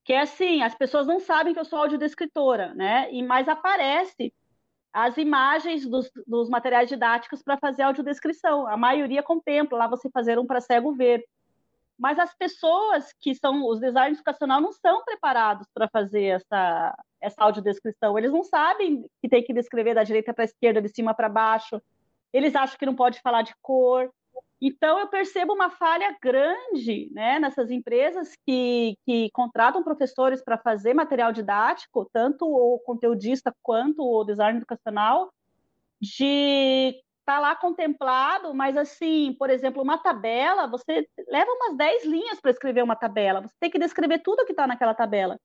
que é assim, as pessoas não sabem que eu sou audiodescritora, né? E mais aparece as imagens dos, dos materiais didáticos para fazer audiodescrição. A maioria contempla lá você fazer um para cego ver mas as pessoas que são os designers educacional não estão preparados para fazer essa, essa audiodescrição. Eles não sabem que tem que descrever da direita para a esquerda, de cima para baixo. Eles acham que não pode falar de cor. Então, eu percebo uma falha grande né, nessas empresas que, que contratam professores para fazer material didático, tanto o conteudista quanto o design educacional, de está lá contemplado, mas assim, por exemplo, uma tabela, você leva umas 10 linhas para escrever uma tabela, você tem que descrever tudo que está naquela tabela.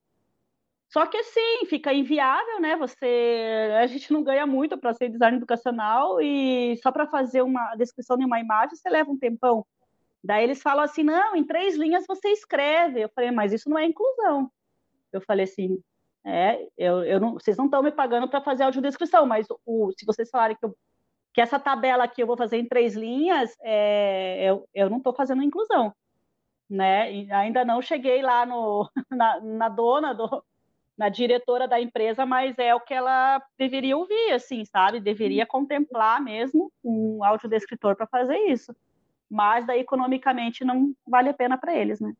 Só que assim, fica inviável, né? Você, a gente não ganha muito para ser design educacional e só para fazer uma descrição de uma imagem você leva um tempão. Daí eles falam assim, não, em três linhas você escreve. Eu falei, mas isso não é inclusão. Eu falei assim, é, eu, eu não, vocês não estão me pagando para fazer audiodescrição, mas o, se vocês falarem que eu que essa tabela aqui eu vou fazer em três linhas, é, eu, eu não estou fazendo inclusão, né? E ainda não cheguei lá no, na, na dona, do, na diretora da empresa, mas é o que ela deveria ouvir, assim, sabe? Deveria uhum. contemplar mesmo um audiodescritor para fazer isso. Mas daí economicamente não vale a pena para eles, né?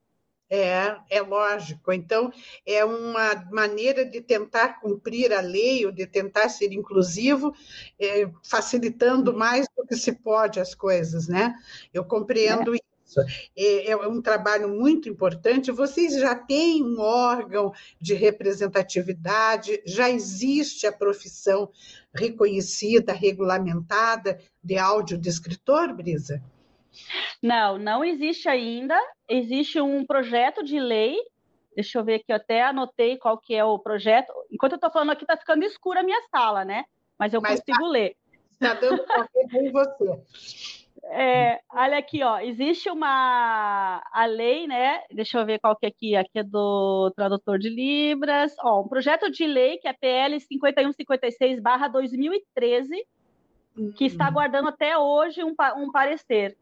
É, é lógico. Então, é uma maneira de tentar cumprir a lei ou de tentar ser inclusivo, é, facilitando mais do que se pode as coisas, né? Eu compreendo é. É, é um trabalho muito importante. Vocês já têm um órgão de representatividade, já existe a profissão reconhecida, regulamentada de audiodescritor, Brisa? Não, não existe ainda. Existe um projeto de lei. Deixa eu ver aqui, eu até anotei qual que é o projeto. Enquanto eu estou falando aqui, está ficando escura a minha sala, né? Mas eu Mas consigo tá, ler. Está dando em você. É, olha aqui, ó, existe uma a lei, né? Deixa eu ver qual que é aqui, aqui é do tradutor de Libras, ó, um projeto de lei que é PL 5156/2013, que está hum. aguardando até hoje um, um parecer.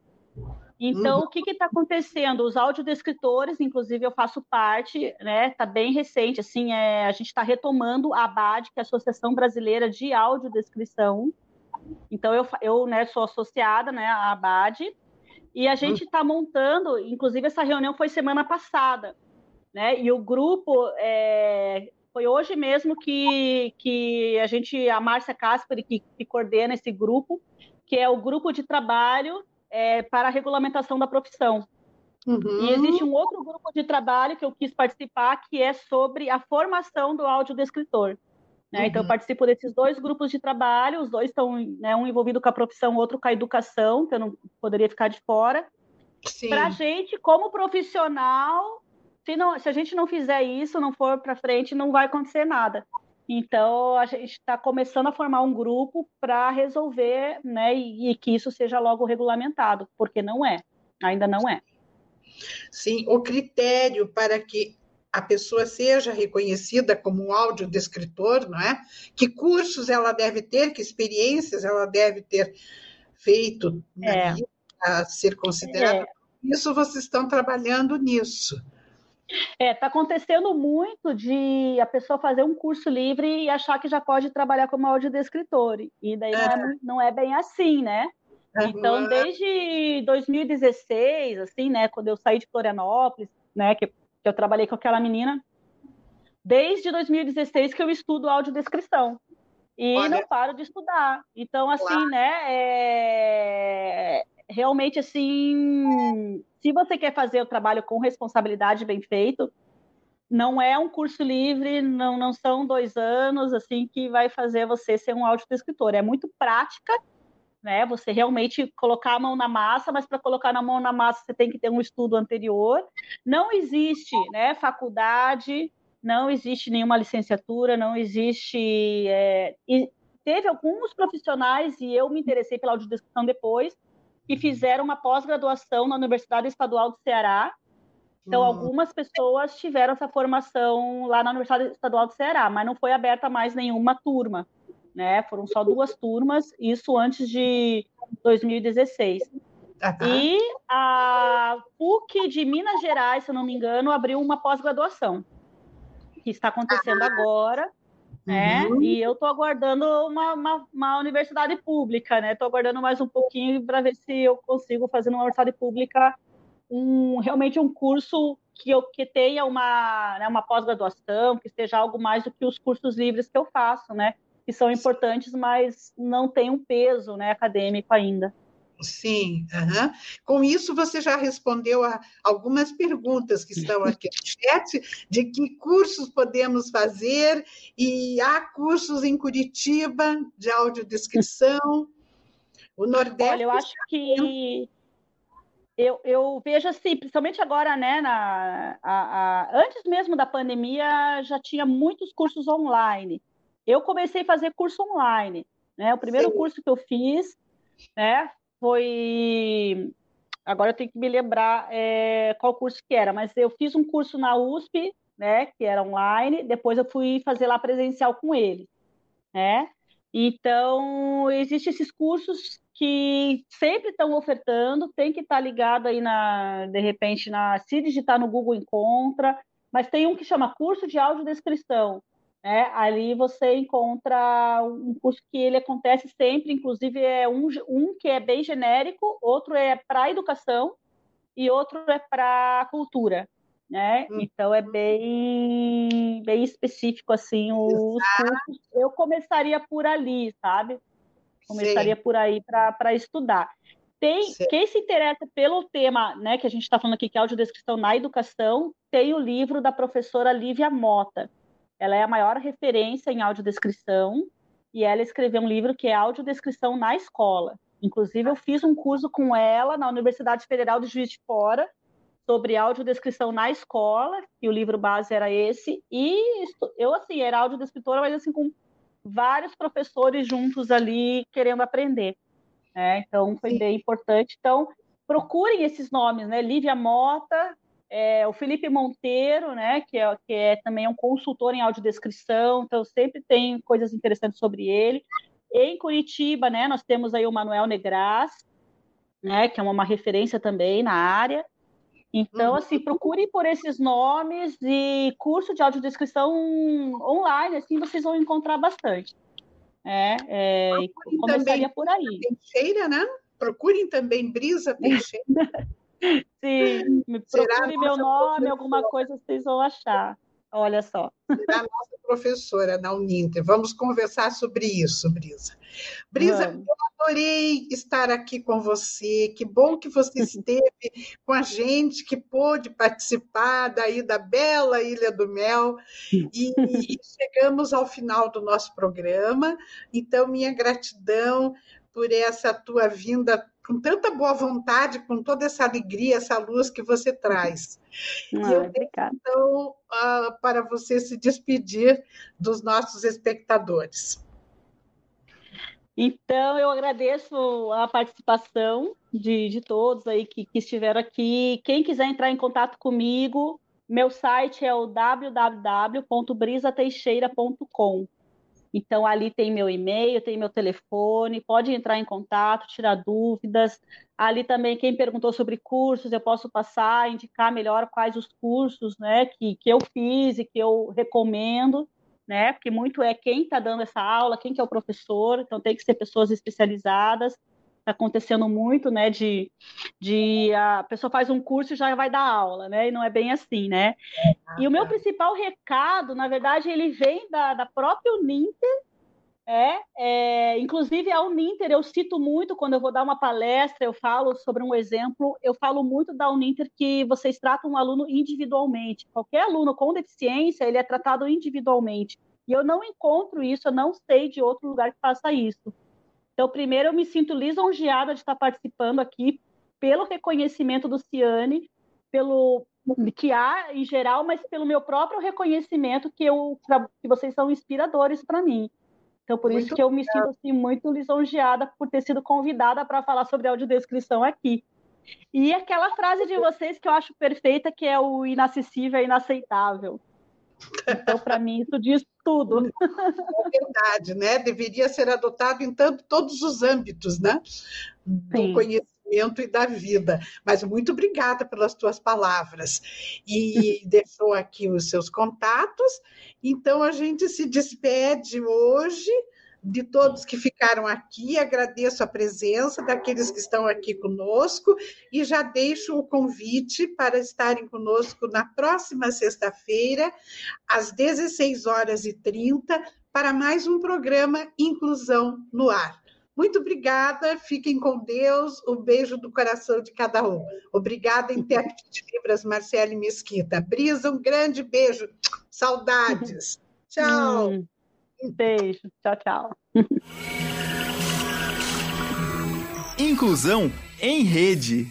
Então, uhum. o que está acontecendo? Os audiodescritores, inclusive eu faço parte, né? Está bem recente, assim, é, a gente está retomando a ABAD, que é a Associação Brasileira de Audiodescrição, Então, eu, eu né, sou associada né, à ABAD, e a gente está montando, inclusive essa reunião foi semana passada, né? E o grupo é, foi hoje mesmo que, que a gente, a Márcia Casper, que, que coordena esse grupo, que é o grupo de trabalho é, para a regulamentação da profissão. Uhum. E existe um outro grupo de trabalho que eu quis participar, que é sobre a formação do audiodescritor. Né? Uhum. Então, eu participo desses dois grupos de trabalho, os dois estão, né, um envolvido com a profissão, outro com a educação, que eu não poderia ficar de fora. Para a gente, como profissional, se, não, se a gente não fizer isso, não for para frente, não vai acontecer nada. Então, a gente está começando a formar um grupo para resolver, né, e, e que isso seja logo regulamentado, porque não é, ainda não é. Sim, o critério para que a pessoa seja reconhecida como um audiodescritor, não é? Que cursos ela deve ter, que experiências ela deve ter feito é. para ser considerada. É. Isso vocês estão trabalhando nisso. É, está acontecendo muito de a pessoa fazer um curso livre e achar que já pode trabalhar como audiodescritor. E daí é. Não, é, não é bem assim, né? Então, desde 2016, assim, né, quando eu saí de Florianópolis, né, que eu trabalhei com aquela menina desde 2016 que eu estudo audiodescrição. E Olha. não paro de estudar. Então, assim, claro. né? É... Realmente, assim, se você quer fazer o trabalho com responsabilidade bem feito, não é um curso livre, não, não são dois anos, assim, que vai fazer você ser um audiodescritor. É muito prática né? Você realmente colocar a mão na massa, mas para colocar na mão na massa você tem que ter um estudo anterior. Não existe, né, faculdade, não existe nenhuma licenciatura, não existe. É... E teve alguns profissionais e eu me interessei pela audiodescrição depois que fizeram uma pós-graduação na Universidade Estadual do Ceará. Então, hum. algumas pessoas tiveram essa formação lá na Universidade Estadual do Ceará, mas não foi aberta mais nenhuma turma né? Foram só duas turmas, isso antes de 2016. Uhum. E a PUC de Minas Gerais, se eu não me engano, abriu uma pós-graduação, que está acontecendo ah. agora, né? Uhum. E eu estou aguardando uma, uma, uma, universidade pública, né? Estou aguardando mais um pouquinho para ver se eu consigo fazer numa universidade pública um, realmente um curso que, eu, que tenha uma, né, uma pós-graduação, que seja algo mais do que os cursos livres que eu faço, né? Que são importantes, mas não têm um peso né, acadêmico ainda. Sim, uhum. com isso você já respondeu a algumas perguntas que estão aqui no chat, de que cursos podemos fazer, e há cursos em Curitiba de audiodescrição, o Nordeste... Olha, eu acho que eu, eu vejo assim, principalmente agora, né, na, a, a, antes mesmo da pandemia, já tinha muitos cursos online, eu comecei a fazer curso online. Né? O primeiro Sim. curso que eu fiz né, foi. Agora eu tenho que me lembrar é, qual curso que era, mas eu fiz um curso na USP, né, que era online, depois eu fui fazer lá presencial com ele. Né? Então, existem esses cursos que sempre estão ofertando, tem que estar tá ligado aí na, de repente, na, se digitar no Google encontra, mas tem um que chama curso de audiodescrição, né? Ali você encontra um curso que ele acontece sempre, inclusive é um, um que é bem genérico, outro é para educação e outro é para cultura, né? Hum. Então é bem bem específico assim os cursos. Eu começaria por ali, sabe? Começaria Sim. por aí para estudar. Tem, quem se interessa pelo tema né, que a gente está falando aqui, que é audiodescrição na educação, tem o livro da professora Lívia Mota, ela é a maior referência em audiodescrição e ela escreveu um livro que é Audiodescrição na Escola. Inclusive, eu fiz um curso com ela na Universidade Federal de Juiz de Fora sobre audiodescrição na escola, e o livro base era esse, e eu, assim, era audiodescritora, mas assim, com vários professores juntos ali querendo aprender. Né? Então, foi bem importante. Então, procurem esses nomes, né? Lívia Mota, é, o Felipe Monteiro, né, que é, que é também um consultor em audiodescrição, então sempre tem coisas interessantes sobre ele. Em Curitiba, né, nós temos aí o Manuel Negras, né, que é uma, referência também na área. Então, uhum. assim, procure por esses nomes e curso de audiodescrição online, assim, vocês vão encontrar bastante. É, é, começaria por aí. Teixeira, né? Procurem também Brisa Teixeira. Sim, me procure meu nome, alguma coisa vocês vão achar. Olha só. Será a nossa professora na Uninter. Vamos conversar sobre isso, Brisa. Brisa, Vamos. eu adorei estar aqui com você. Que bom que você esteve com a gente, que pôde participar daí da bela Ilha do Mel. E, e chegamos ao final do nosso programa. Então, minha gratidão por essa tua vinda com tanta boa vontade, com toda essa alegria, essa luz que você traz. Ah, e eu obrigada. então uh, para você se despedir dos nossos espectadores. Então, eu agradeço a participação de, de todos aí que, que estiveram aqui. Quem quiser entrar em contato comigo, meu site é o www.brisateixeira.com. Então, ali tem meu e-mail, tem meu telefone, pode entrar em contato, tirar dúvidas. Ali também, quem perguntou sobre cursos, eu posso passar, indicar melhor quais os cursos né, que, que eu fiz e que eu recomendo, né? Porque muito é quem está dando essa aula, quem que é o professor, então tem que ser pessoas especializadas acontecendo muito, né, de, de a pessoa faz um curso e já vai dar aula, né, e não é bem assim, né. E o meu principal recado, na verdade, ele vem da, da própria Uninter, é, é, inclusive a Uninter eu cito muito quando eu vou dar uma palestra, eu falo sobre um exemplo, eu falo muito da Uninter que vocês tratam um aluno individualmente. Qualquer aluno com deficiência, ele é tratado individualmente. E eu não encontro isso, eu não sei de outro lugar que faça isso. Então, primeiro, eu me sinto lisonjeada de estar participando aqui pelo reconhecimento do Ciane, pelo que há em geral, mas pelo meu próprio reconhecimento que, eu, que vocês são inspiradores para mim. Então, por muito isso que eu me sinto assim, muito lisonjeada por ter sido convidada para falar sobre audiodescrição aqui. E aquela frase de vocês que eu acho perfeita, que é o inacessível é inaceitável. Então, para mim, isso diz tudo. É verdade, né? Deveria ser adotado em tanto, todos os âmbitos, né? Do Sim. conhecimento e da vida. Mas muito obrigada pelas tuas palavras. E deixou aqui os seus contatos. Então, a gente se despede hoje de todos que ficaram aqui, agradeço a presença daqueles que estão aqui conosco e já deixo o convite para estarem conosco na próxima sexta-feira, às 16 horas e 30, para mais um programa Inclusão no Ar. Muito obrigada, fiquem com Deus, um beijo do coração de cada um. Obrigada, intérprete de Libras, Marcele Mesquita. Brisa, um grande beijo, saudades. Tchau. Beijo. Tchau, tchau. Inclusão em rede.